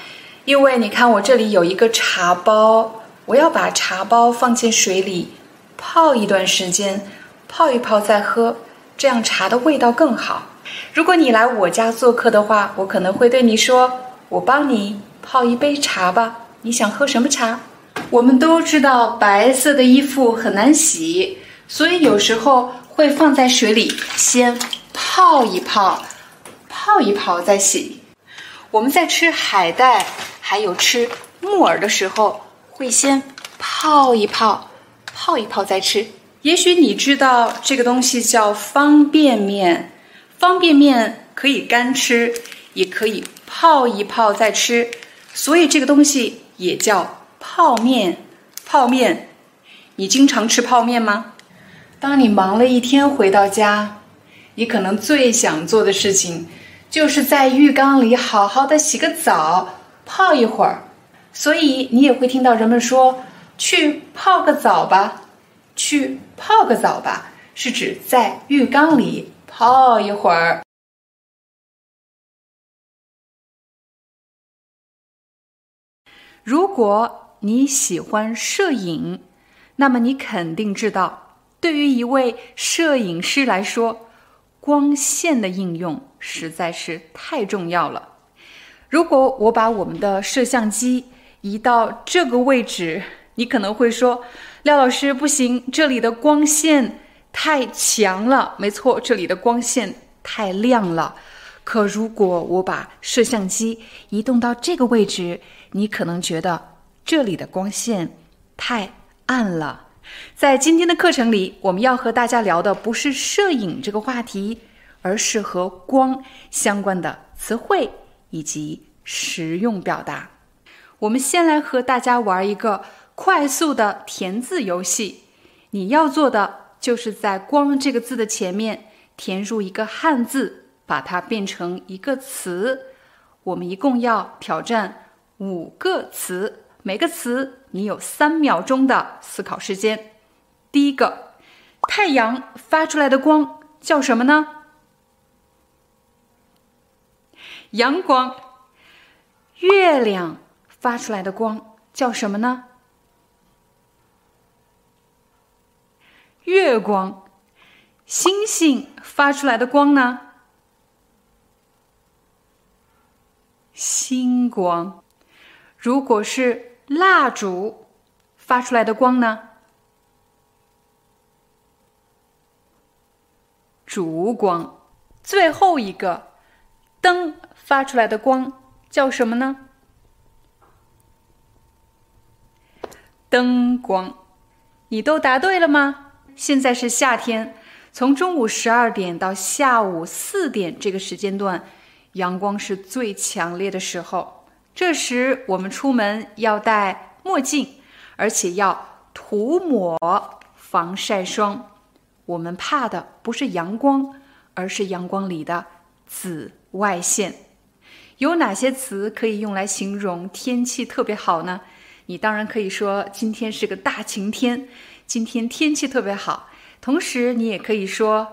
因为你看，我这里有一个茶包，我要把茶包放进水里。泡一段时间，泡一泡再喝，这样茶的味道更好。如果你来我家做客的话，我可能会对你说：“我帮你泡一杯茶吧。”你想喝什么茶？我们都知道白色的衣服很难洗，所以有时候会放在水里先泡一泡，泡一泡再洗。我们在吃海带还有吃木耳的时候，会先泡一泡。泡一泡再吃。也许你知道这个东西叫方便面，方便面可以干吃，也可以泡一泡再吃，所以这个东西也叫泡面。泡面，你经常吃泡面吗？当你忙了一天回到家，你可能最想做的事情，就是在浴缸里好好的洗个澡，泡一会儿。所以你也会听到人们说。去泡个澡吧，去泡个澡吧，是指在浴缸里泡一会儿。如果你喜欢摄影，那么你肯定知道，对于一位摄影师来说，光线的应用实在是太重要了。如果我把我们的摄像机移到这个位置，你可能会说，廖老师不行，这里的光线太强了。没错，这里的光线太亮了。可如果我把摄像机移动到这个位置，你可能觉得这里的光线太暗了。在今天的课程里，我们要和大家聊的不是摄影这个话题，而是和光相关的词汇以及实用表达。我们先来和大家玩一个。快速的填字游戏，你要做的就是在“光”这个字的前面填入一个汉字，把它变成一个词。我们一共要挑战五个词，每个词你有三秒钟的思考时间。第一个，太阳发出来的光叫什么呢？阳光。月亮发出来的光叫什么呢？月光，星星发出来的光呢？星光。如果是蜡烛发出来的光呢？烛光。最后一个，灯发出来的光叫什么呢？灯光。你都答对了吗？现在是夏天，从中午十二点到下午四点这个时间段，阳光是最强烈的时候。这时我们出门要戴墨镜，而且要涂抹防晒霜。我们怕的不是阳光，而是阳光里的紫外线。有哪些词可以用来形容天气特别好呢？你当然可以说今天是个大晴天。今天天气特别好，同时你也可以说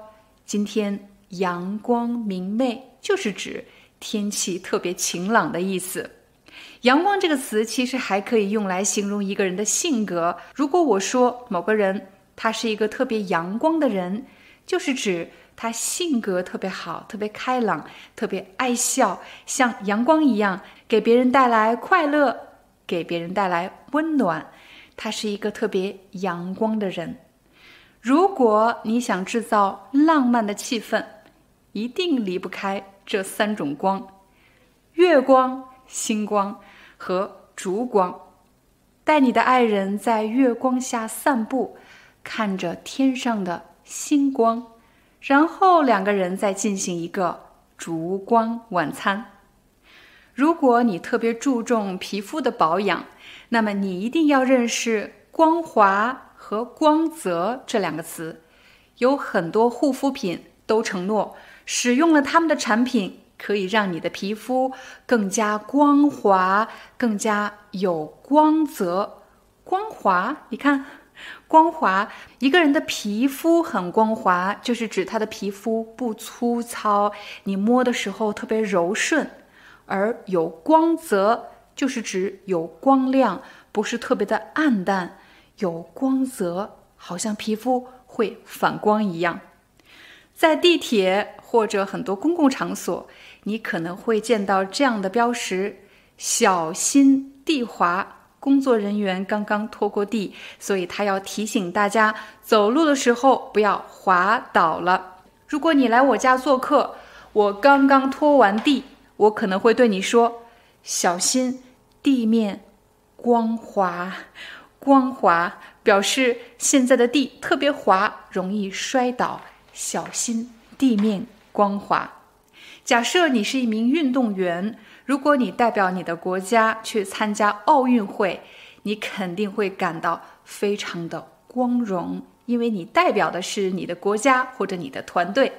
今天阳光明媚，就是指天气特别晴朗的意思。阳光这个词其实还可以用来形容一个人的性格。如果我说某个人他是一个特别阳光的人，就是指他性格特别好，特别开朗，特别爱笑，像阳光一样给别人带来快乐，给别人带来温暖。他是一个特别阳光的人。如果你想制造浪漫的气氛，一定离不开这三种光：月光、星光和烛光。带你的爱人在月光下散步，看着天上的星光，然后两个人再进行一个烛光晚餐。如果你特别注重皮肤的保养，那么你一定要认识“光滑”和“光泽”这两个词。有很多护肤品都承诺，使用了他们的产品可以让你的皮肤更加光滑、更加有光泽。光滑，你看，光滑，一个人的皮肤很光滑，就是指他的皮肤不粗糙，你摸的时候特别柔顺。而有光泽，就是指有光亮，不是特别的暗淡，有光泽，好像皮肤会反光一样。在地铁或者很多公共场所，你可能会见到这样的标识：小心地滑。工作人员刚刚拖过地，所以他要提醒大家，走路的时候不要滑倒了。如果你来我家做客，我刚刚拖完地。我可能会对你说：“小心地面光滑，光滑表示现在的地特别滑，容易摔倒。小心地面光滑。”假设你是一名运动员，如果你代表你的国家去参加奥运会，你肯定会感到非常的光荣，因为你代表的是你的国家或者你的团队。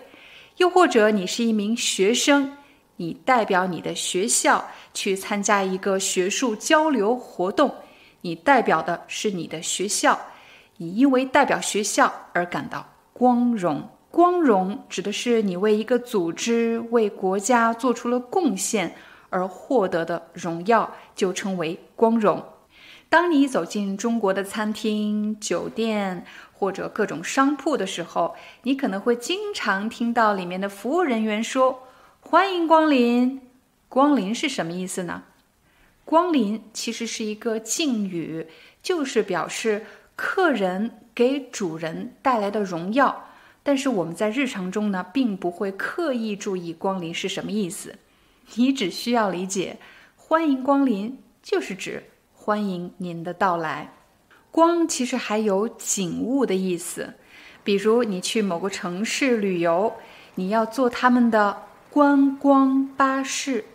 又或者你是一名学生。你代表你的学校去参加一个学术交流活动，你代表的是你的学校，你因为代表学校而感到光荣。光荣指的是你为一个组织、为国家做出了贡献而获得的荣耀，就称为光荣。当你走进中国的餐厅、酒店或者各种商铺的时候，你可能会经常听到里面的服务人员说。欢迎光临，光临是什么意思呢？光临其实是一个敬语，就是表示客人给主人带来的荣耀。但是我们在日常中呢，并不会刻意注意光临是什么意思。你只需要理解，欢迎光临就是指欢迎您的到来。光其实还有景物的意思，比如你去某个城市旅游，你要坐他们的。观光巴士，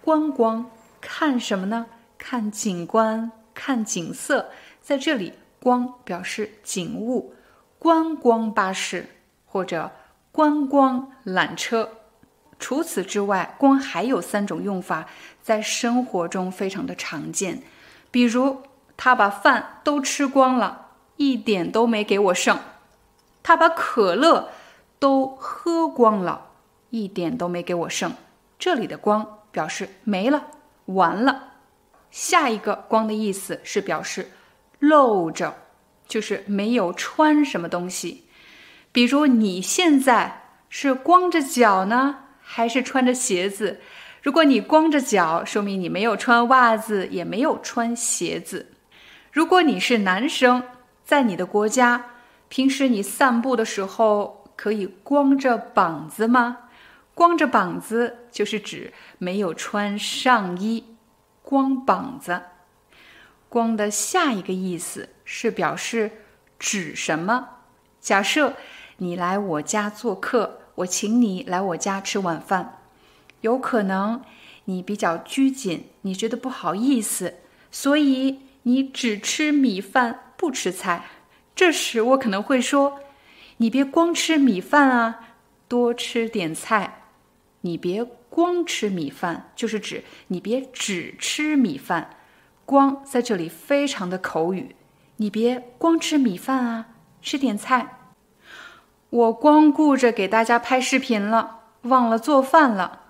观光看什么呢？看景观，看景色。在这里，光表示景物，观光巴士或者观光缆车。除此之外，光还有三种用法，在生活中非常的常见。比如，他把饭都吃光了，一点都没给我剩；他把可乐都喝光了，一点都没给我剩。这里的“光”表示没了、完了。下一个“光”的意思是表示露着，就是没有穿什么东西。比如，你现在是光着脚呢？还是穿着鞋子。如果你光着脚，说明你没有穿袜子，也没有穿鞋子。如果你是男生，在你的国家，平时你散步的时候可以光着膀子吗？光着膀子就是指没有穿上衣，光膀子。光的下一个意思是表示指什么？假设你来我家做客。我请你来我家吃晚饭，有可能你比较拘谨，你觉得不好意思，所以你只吃米饭不吃菜。这时我可能会说：“你别光吃米饭啊，多吃点菜。”你别光吃米饭，就是指你别只吃米饭。光在这里非常的口语，你别光吃米饭啊，吃点菜。我光顾着给大家拍视频了，忘了做饭了。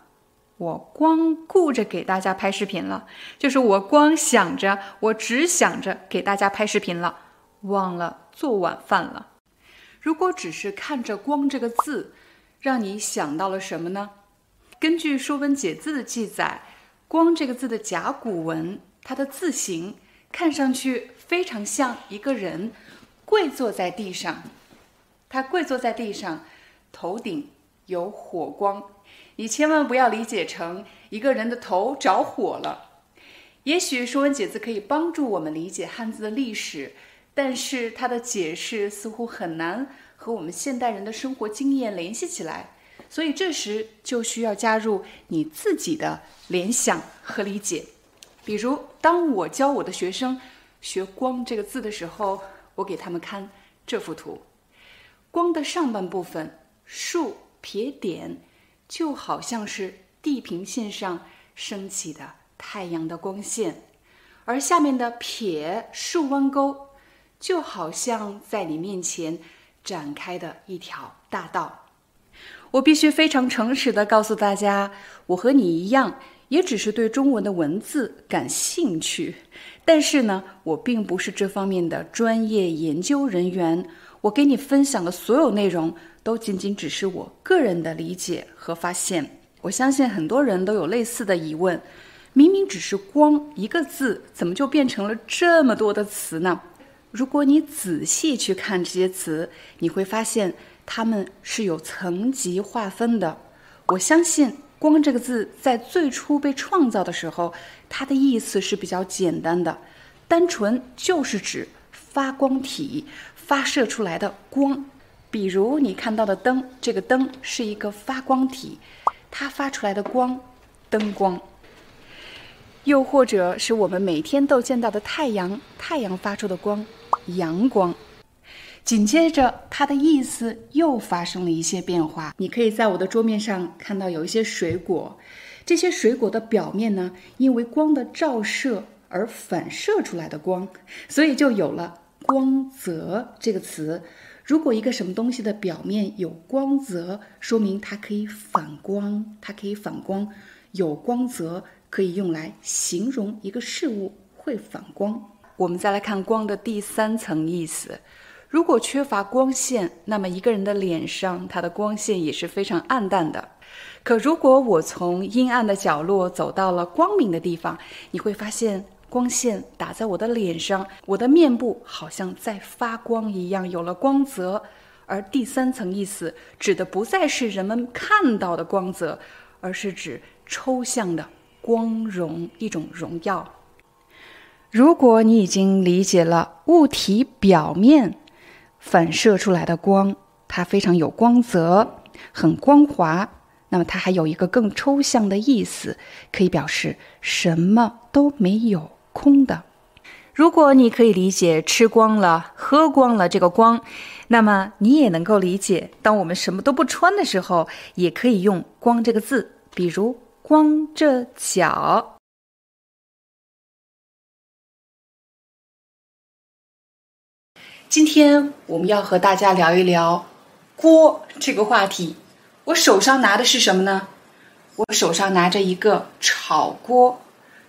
我光顾着给大家拍视频了，就是我光想着，我只想着给大家拍视频了，忘了做晚饭了。如果只是看着“光”这个字，让你想到了什么呢？根据《说文解字》的记载，“光”这个字的甲骨文，它的字形看上去非常像一个人跪坐在地上。他跪坐在地上，头顶有火光。你千万不要理解成一个人的头着火了。也许《说文解字》可以帮助我们理解汉字的历史，但是它的解释似乎很难和我们现代人的生活经验联系起来。所以这时就需要加入你自己的联想和理解。比如，当我教我的学生学“光”这个字的时候，我给他们看这幅图。光的上半部分竖撇点，就好像是地平线上升起的太阳的光线；而下面的撇竖弯钩，就好像在你面前展开的一条大道。我必须非常诚实的告诉大家，我和你一样，也只是对中文的文字感兴趣，但是呢，我并不是这方面的专业研究人员。我给你分享的所有内容，都仅仅只是我个人的理解和发现。我相信很多人都有类似的疑问：明明只是“光”一个字，怎么就变成了这么多的词呢？如果你仔细去看这些词，你会发现它们是有层级划分的。我相信“光”这个字在最初被创造的时候，它的意思是比较简单的，单纯就是指发光体。发射出来的光，比如你看到的灯，这个灯是一个发光体，它发出来的光，灯光；又或者是我们每天都见到的太阳，太阳发出的光，阳光。紧接着，它的意思又发生了一些变化。你可以在我的桌面上看到有一些水果，这些水果的表面呢，因为光的照射而反射出来的光，所以就有了。光泽这个词，如果一个什么东西的表面有光泽，说明它可以反光，它可以反光。有光泽可以用来形容一个事物会反光。我们再来看光的第三层意思，如果缺乏光线，那么一个人的脸上，他的光线也是非常暗淡的。可如果我从阴暗的角落走到了光明的地方，你会发现。光线打在我的脸上，我的面部好像在发光一样，有了光泽。而第三层意思指的不再是人们看到的光泽，而是指抽象的光荣，一种荣耀。如果你已经理解了物体表面反射出来的光，它非常有光泽，很光滑，那么它还有一个更抽象的意思，可以表示什么都没有。空的。如果你可以理解吃光了、喝光了这个“光”，那么你也能够理解，当我们什么都不穿的时候，也可以用“光”这个字，比如光着脚。今天我们要和大家聊一聊锅这个话题。我手上拿的是什么呢？我手上拿着一个炒锅，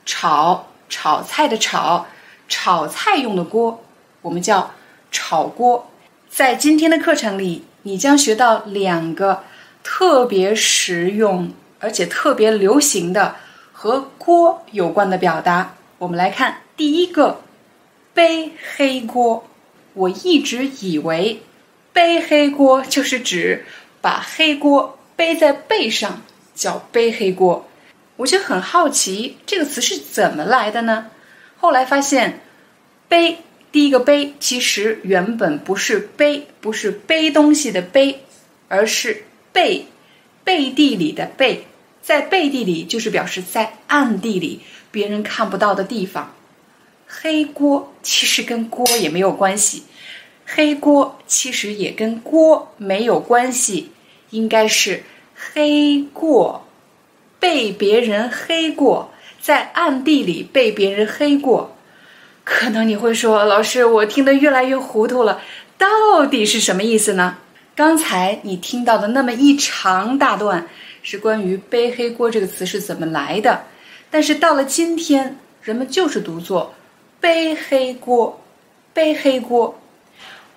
炒炒菜的炒。炒菜用的锅，我们叫炒锅。在今天的课程里，你将学到两个特别实用而且特别流行的和锅有关的表达。我们来看第一个，背黑锅。我一直以为背黑锅就是指把黑锅背在背上，叫背黑锅。我就很好奇这个词是怎么来的呢？后来发现，背第一个背其实原本不是背，不是背东西的背，而是背，背地里的背，在背地里就是表示在暗地里，别人看不到的地方。黑锅其实跟锅也没有关系，黑锅其实也跟锅没有关系，应该是黑过，被别人黑过。在暗地里被别人黑过，可能你会说：“老师，我听得越来越糊涂了，到底是什么意思呢？”刚才你听到的那么一长大段，是关于“背黑锅”这个词是怎么来的。但是到了今天，人们就是读作“背黑锅”，“背黑锅”。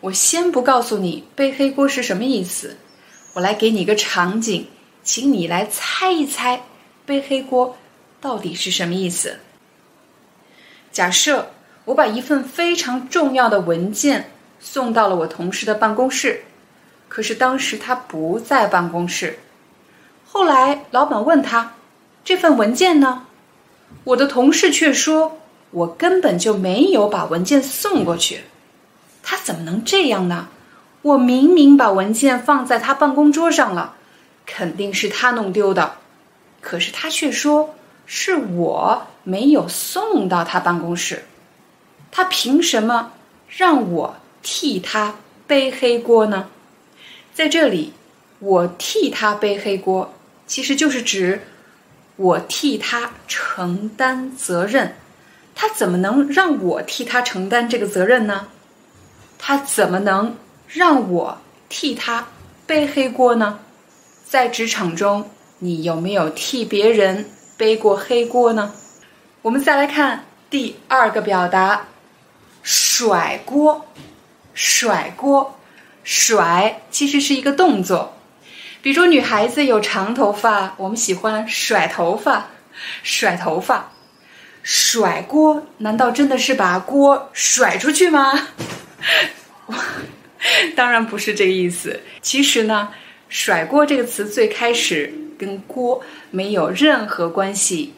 我先不告诉你“背黑锅”是什么意思，我来给你一个场景，请你来猜一猜“背黑锅”。到底是什么意思？假设我把一份非常重要的文件送到了我同事的办公室，可是当时他不在办公室。后来老板问他：“这份文件呢？”我的同事却说：“我根本就没有把文件送过去。”他怎么能这样呢？我明明把文件放在他办公桌上了，肯定是他弄丢的。可是他却说。是我没有送到他办公室，他凭什么让我替他背黑锅呢？在这里，我替他背黑锅，其实就是指我替他承担责任。他怎么能让我替他承担这个责任呢？他怎么能让我替他背黑锅呢？在职场中，你有没有替别人？背过黑锅呢？我们再来看第二个表达，甩锅。甩锅，甩其实是一个动作。比如女孩子有长头发，我们喜欢甩头发，甩头发。甩锅，难道真的是把锅甩出去吗？当然不是这个意思。其实呢，甩锅这个词最开始。跟锅没有任何关系，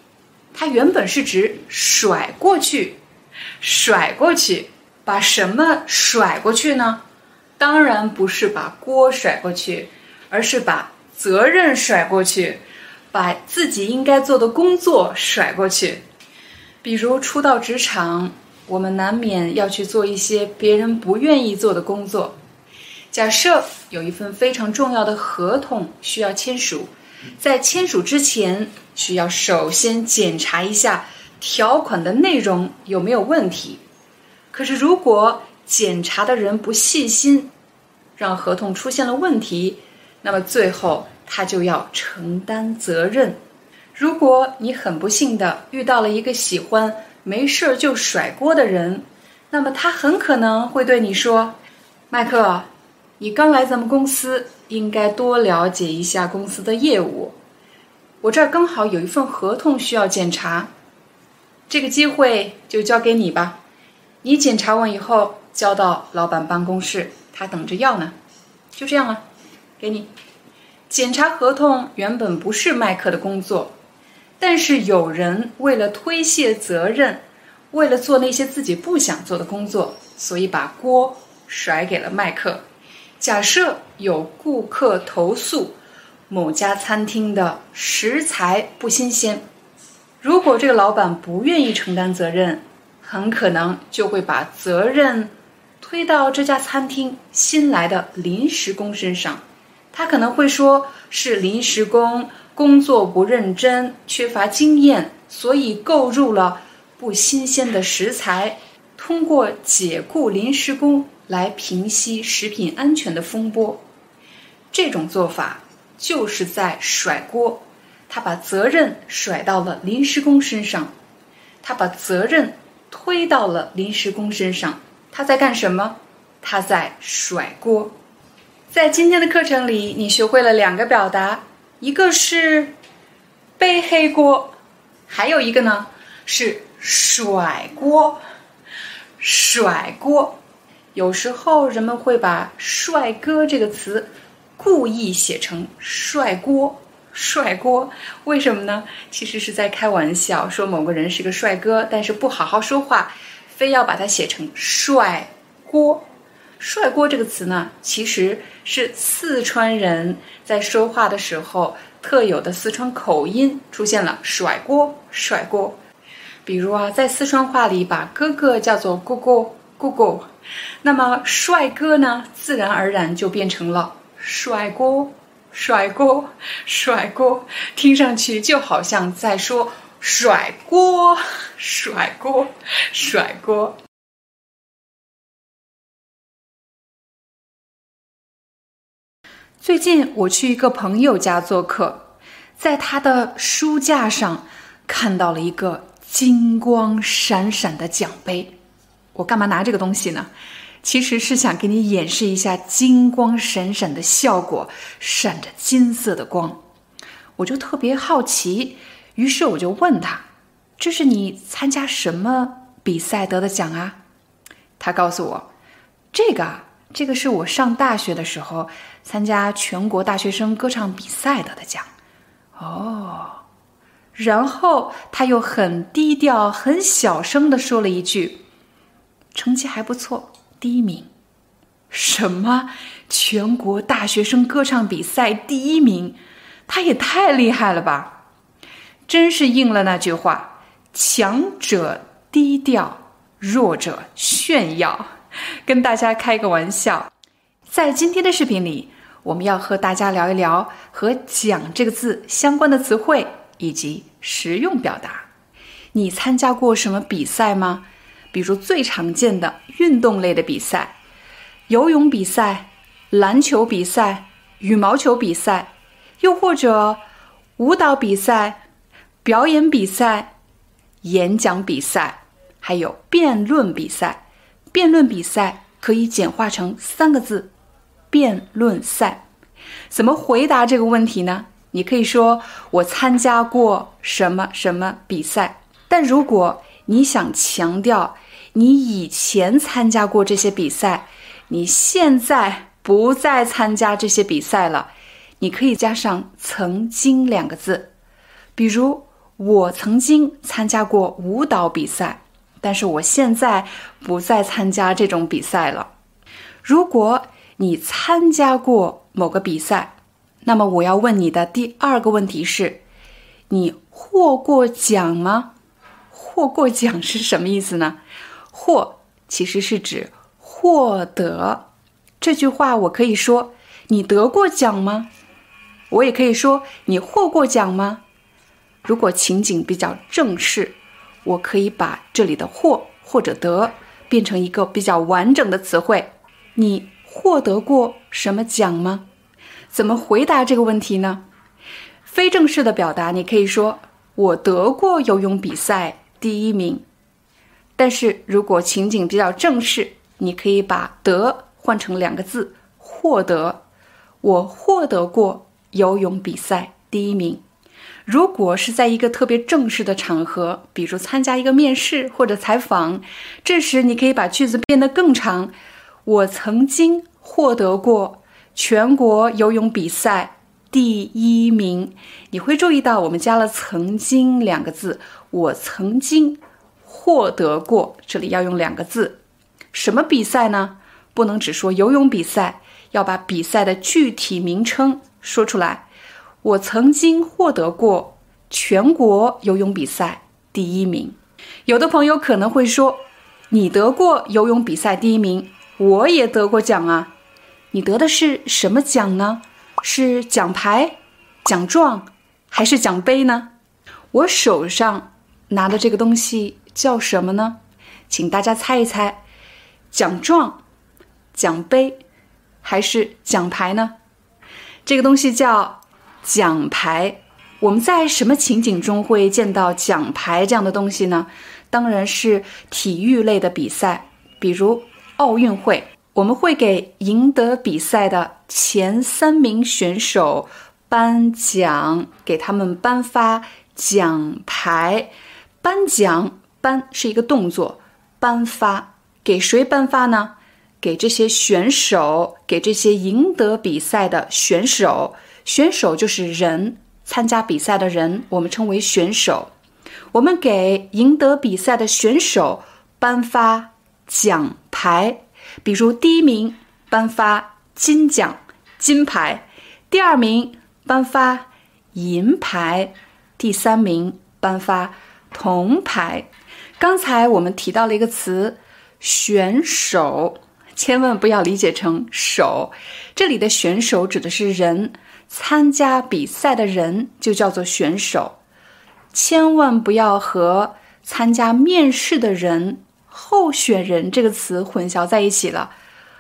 它原本是指甩过去，甩过去，把什么甩过去呢？当然不是把锅甩过去，而是把责任甩过去，把自己应该做的工作甩过去。比如初到职场，我们难免要去做一些别人不愿意做的工作。假设有一份非常重要的合同需要签署。在签署之前，需要首先检查一下条款的内容有没有问题。可是，如果检查的人不细心，让合同出现了问题，那么最后他就要承担责任。如果你很不幸的遇到了一个喜欢没事儿就甩锅的人，那么他很可能会对你说：“麦克，你刚来咱们公司。”应该多了解一下公司的业务。我这儿刚好有一份合同需要检查，这个机会就交给你吧。你检查完以后交到老板办公室，他等着要呢。就这样了，给你。检查合同原本不是麦克的工作，但是有人为了推卸责任，为了做那些自己不想做的工作，所以把锅甩给了麦克。假设有顾客投诉某家餐厅的食材不新鲜，如果这个老板不愿意承担责任，很可能就会把责任推到这家餐厅新来的临时工身上。他可能会说是临时工工作不认真，缺乏经验，所以购入了不新鲜的食材。通过解雇临时工来平息食品安全的风波，这种做法就是在甩锅。他把责任甩到了临时工身上，他把责任推到了临时工身上。他在干什么？他在甩锅。在今天的课程里，你学会了两个表达，一个是背黑锅，还有一个呢是甩锅。甩锅，有时候人们会把“帅哥”这个词故意写成“帅锅”。帅锅，为什么呢？其实是在开玩笑，说某个人是个帅哥，但是不好好说话，非要把它写成“帅锅”。帅锅这个词呢，其实是四川人在说话的时候特有的四川口音出现了“甩锅”“甩锅”。比如啊，在四川话里把哥哥叫做“哥哥哥哥”，那么帅哥呢，自然而然就变成了“帅锅帅锅帅锅”，听上去就好像在说“甩锅甩锅甩锅”。最近我去一个朋友家做客，在他的书架上看到了一个金光闪闪的奖杯。我干嘛拿这个东西呢？其实是想给你演示一下金光闪闪的效果，闪着金色的光。我就特别好奇，于是我就问他：“这是你参加什么比赛得的奖啊？”他告诉我：“这个。”这个是我上大学的时候参加全国大学生歌唱比赛得的奖，哦，然后他又很低调、很小声的说了一句：“成绩还不错，第一名。”什么？全国大学生歌唱比赛第一名？他也太厉害了吧！真是应了那句话：“强者低调，弱者炫耀。” 跟大家开个玩笑，在今天的视频里，我们要和大家聊一聊和“奖”这个字相关的词汇以及实用表达。你参加过什么比赛吗？比如最常见的运动类的比赛，游泳比赛、篮球比赛、羽毛球比赛，又或者舞蹈比赛、表演比赛、演讲比赛，还有辩论比赛。辩论比赛可以简化成三个字：辩论赛。怎么回答这个问题呢？你可以说我参加过什么什么比赛。但如果你想强调你以前参加过这些比赛，你现在不再参加这些比赛了，你可以加上“曾经”两个字。比如，我曾经参加过舞蹈比赛。但是我现在不再参加这种比赛了。如果你参加过某个比赛，那么我要问你的第二个问题是：你获过奖吗？获过奖是什么意思呢？获其实是指获得。这句话我可以说：你得过奖吗？我也可以说：你获过奖吗？如果情景比较正式。我可以把这里的“获”或者“得”变成一个比较完整的词汇。你获得过什么奖吗？怎么回答这个问题呢？非正式的表达，你可以说“我得过游泳比赛第一名”。但是如果情景比较正式，你可以把“得”换成两个字“获得”。我获得过游泳比赛第一名。如果是在一个特别正式的场合，比如参加一个面试或者采访，这时你可以把句子变得更长。我曾经获得过全国游泳比赛第一名。你会注意到我们加了“曾经”两个字。我曾经获得过，这里要用两个字。什么比赛呢？不能只说游泳比赛，要把比赛的具体名称说出来。我曾经获得过全国游泳比赛第一名。有的朋友可能会说：“你得过游泳比赛第一名，我也得过奖啊。你得的是什么奖呢？是奖牌、奖状，还是奖杯呢？我手上拿的这个东西叫什么呢？请大家猜一猜：奖状、奖杯，还是奖牌呢？这个东西叫奖牌。我们在什么情景中会见到奖牌这样的东西呢？当然是体育类的比赛，比如奥运会，我们会给赢得比赛的前三名选手颁奖，给他们颁发奖牌。颁奖，颁是一个动作，颁发给谁颁发呢？给这些选手，给这些赢得比赛的选手。选手就是人，参加比赛的人，我们称为选手。我们给赢得比赛的选手颁发奖牌，比如第一名颁发金奖、金牌，第二名颁发银牌，第三名颁发铜牌。刚才我们提到了一个词“选手”，千万不要理解成“手”，这里的选手指的是人，参加比赛的人就叫做选手。千万不要和参加面试的人、候选人这个词混淆在一起了。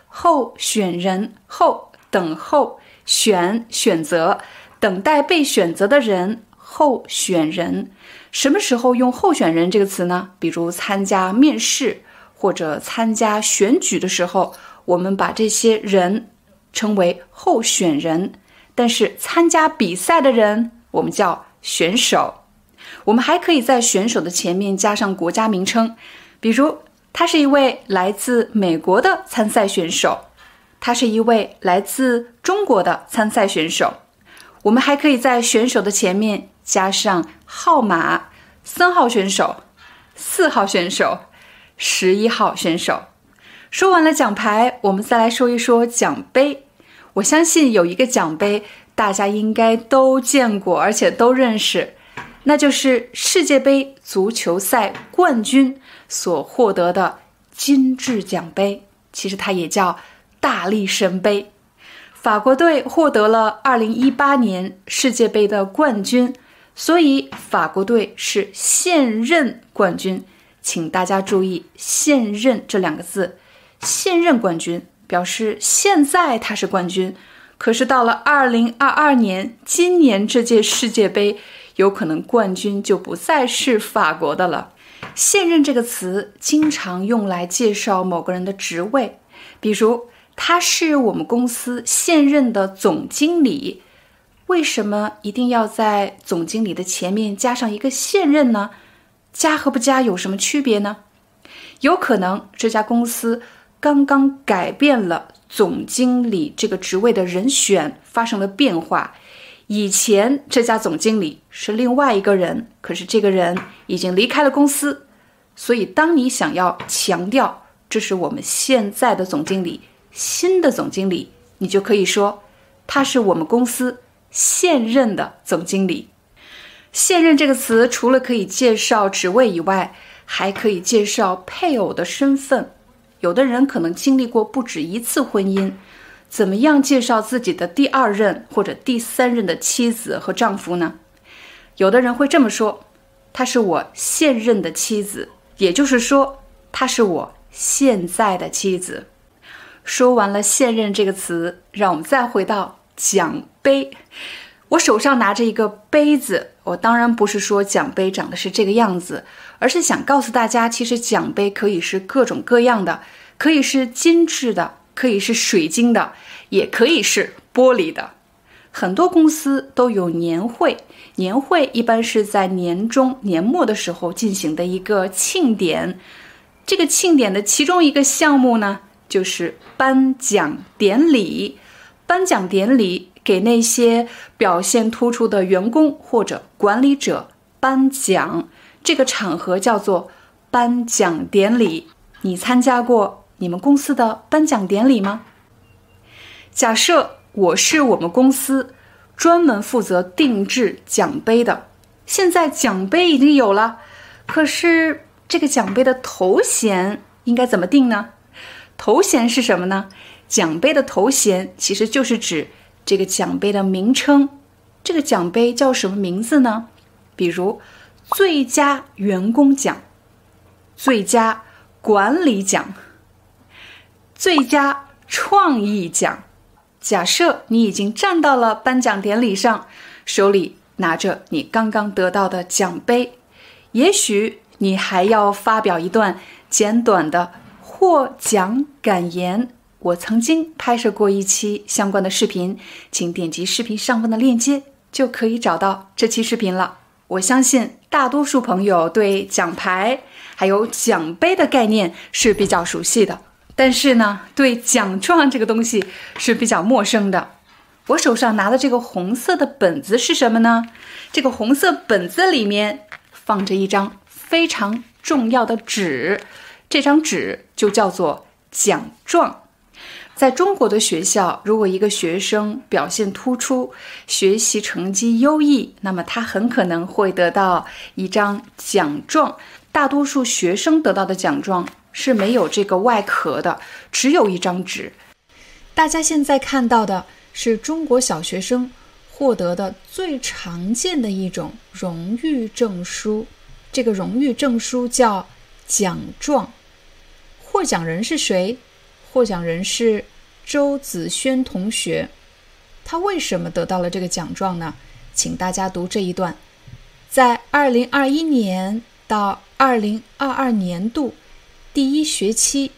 候选人候等候选选择，等待被选择的人，候选人。什么时候用候选人这个词呢？比如参加面试或者参加选举的时候，我们把这些人称为候选人。但是参加比赛的人，我们叫选手。我们还可以在选手的前面加上国家名称，比如他是一位来自美国的参赛选手，他是一位来自中国的参赛选手。我们还可以在选手的前面加上号码，三号选手、四号选手、十一号选手。说完了奖牌，我们再来说一说奖杯。我相信有一个奖杯，大家应该都见过，而且都认识。那就是世界杯足球赛冠军所获得的金质奖杯，其实它也叫大力神杯。法国队获得了2018年世界杯的冠军，所以法国队是现任冠军。请大家注意“现任”这两个字，“现任冠军”表示现在他是冠军，可是到了2022年，今年这届世界杯。有可能冠军就不再是法国的了。现任这个词经常用来介绍某个人的职位，比如他是我们公司现任的总经理。为什么一定要在总经理的前面加上一个现任呢？加和不加有什么区别呢？有可能这家公司刚刚改变了总经理这个职位的人选，发生了变化。以前这家总经理是另外一个人，可是这个人已经离开了公司，所以当你想要强调这是我们现在的总经理，新的总经理，你就可以说他是我们公司现任的总经理。现任这个词除了可以介绍职位以外，还可以介绍配偶的身份。有的人可能经历过不止一次婚姻。怎么样介绍自己的第二任或者第三任的妻子和丈夫呢？有的人会这么说：“她是我现任的妻子。”也就是说，她是我现在的妻子。说完了“现任”这个词，让我们再回到奖杯。我手上拿着一个杯子，我当然不是说奖杯长得是这个样子，而是想告诉大家，其实奖杯可以是各种各样的，可以是精致的。可以是水晶的，也可以是玻璃的。很多公司都有年会，年会一般是在年中、年末的时候进行的一个庆典。这个庆典的其中一个项目呢，就是颁奖典礼。颁奖典礼给那些表现突出的员工或者管理者颁奖，这个场合叫做颁奖典礼。你参加过？你们公司的颁奖典礼吗？假设我是我们公司专门负责定制奖杯的，现在奖杯已经有了，可是这个奖杯的头衔应该怎么定呢？头衔是什么呢？奖杯的头衔其实就是指这个奖杯的名称。这个奖杯叫什么名字呢？比如最佳员工奖、最佳管理奖、最佳创意奖。假设你已经站到了颁奖典礼上，手里拿着你刚刚得到的奖杯，也许你还要发表一段简短的获奖感言。我曾经拍摄过一期相关的视频，请点击视频上方的链接，就可以找到这期视频了。我相信大多数朋友对奖牌还有奖杯的概念是比较熟悉的，但是呢，对奖状这个东西是比较陌生的。我手上拿的这个红色的本子是什么呢？这个红色本子里面放着一张非常重要的纸，这张纸就叫做奖状。在中国的学校，如果一个学生表现突出，学习成绩优异，那么他很可能会得到一张奖状。大多数学生得到的奖状是没有这个外壳的，只有一张纸。大家现在看到的是中国小学生获得的最常见的一种荣誉证书，这个荣誉证书叫奖状。获奖人是谁？获奖人是。周子轩同学，他为什么得到了这个奖状呢？请大家读这一段：在二零二一年到二零二二年度第一学期，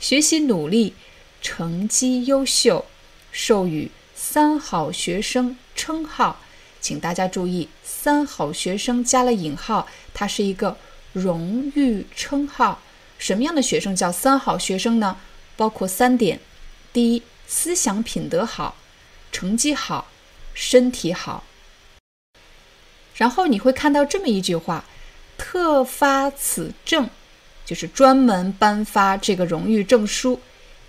学习努力，成绩优秀，授予“三好学生”称号。请大家注意，“三好学生”加了引号，它是一个荣誉称号。什么样的学生叫“三好学生”呢？包括三点。第一，思想品德好，成绩好，身体好。然后你会看到这么一句话：“特发此证”，就是专门颁发这个荣誉证书，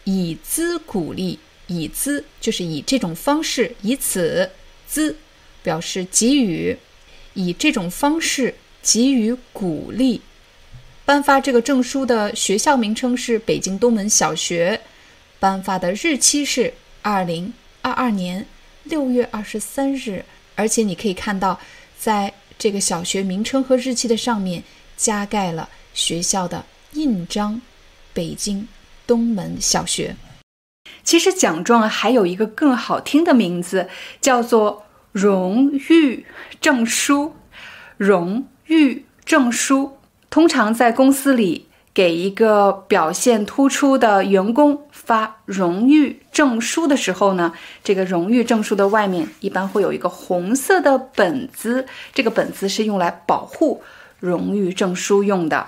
以资鼓励。以资就是以这种方式，以此资表示给予，以这种方式给予鼓励。颁发这个证书的学校名称是北京东门小学。颁发的日期是二零二二年六月二十三日，而且你可以看到，在这个小学名称和日期的上面加盖了学校的印章——北京东门小学。其实奖状还有一个更好听的名字，叫做荣誉证书。荣誉证书通常在公司里。给一个表现突出的员工发荣誉证书的时候呢，这个荣誉证书的外面一般会有一个红色的本子，这个本子是用来保护荣誉证书用的。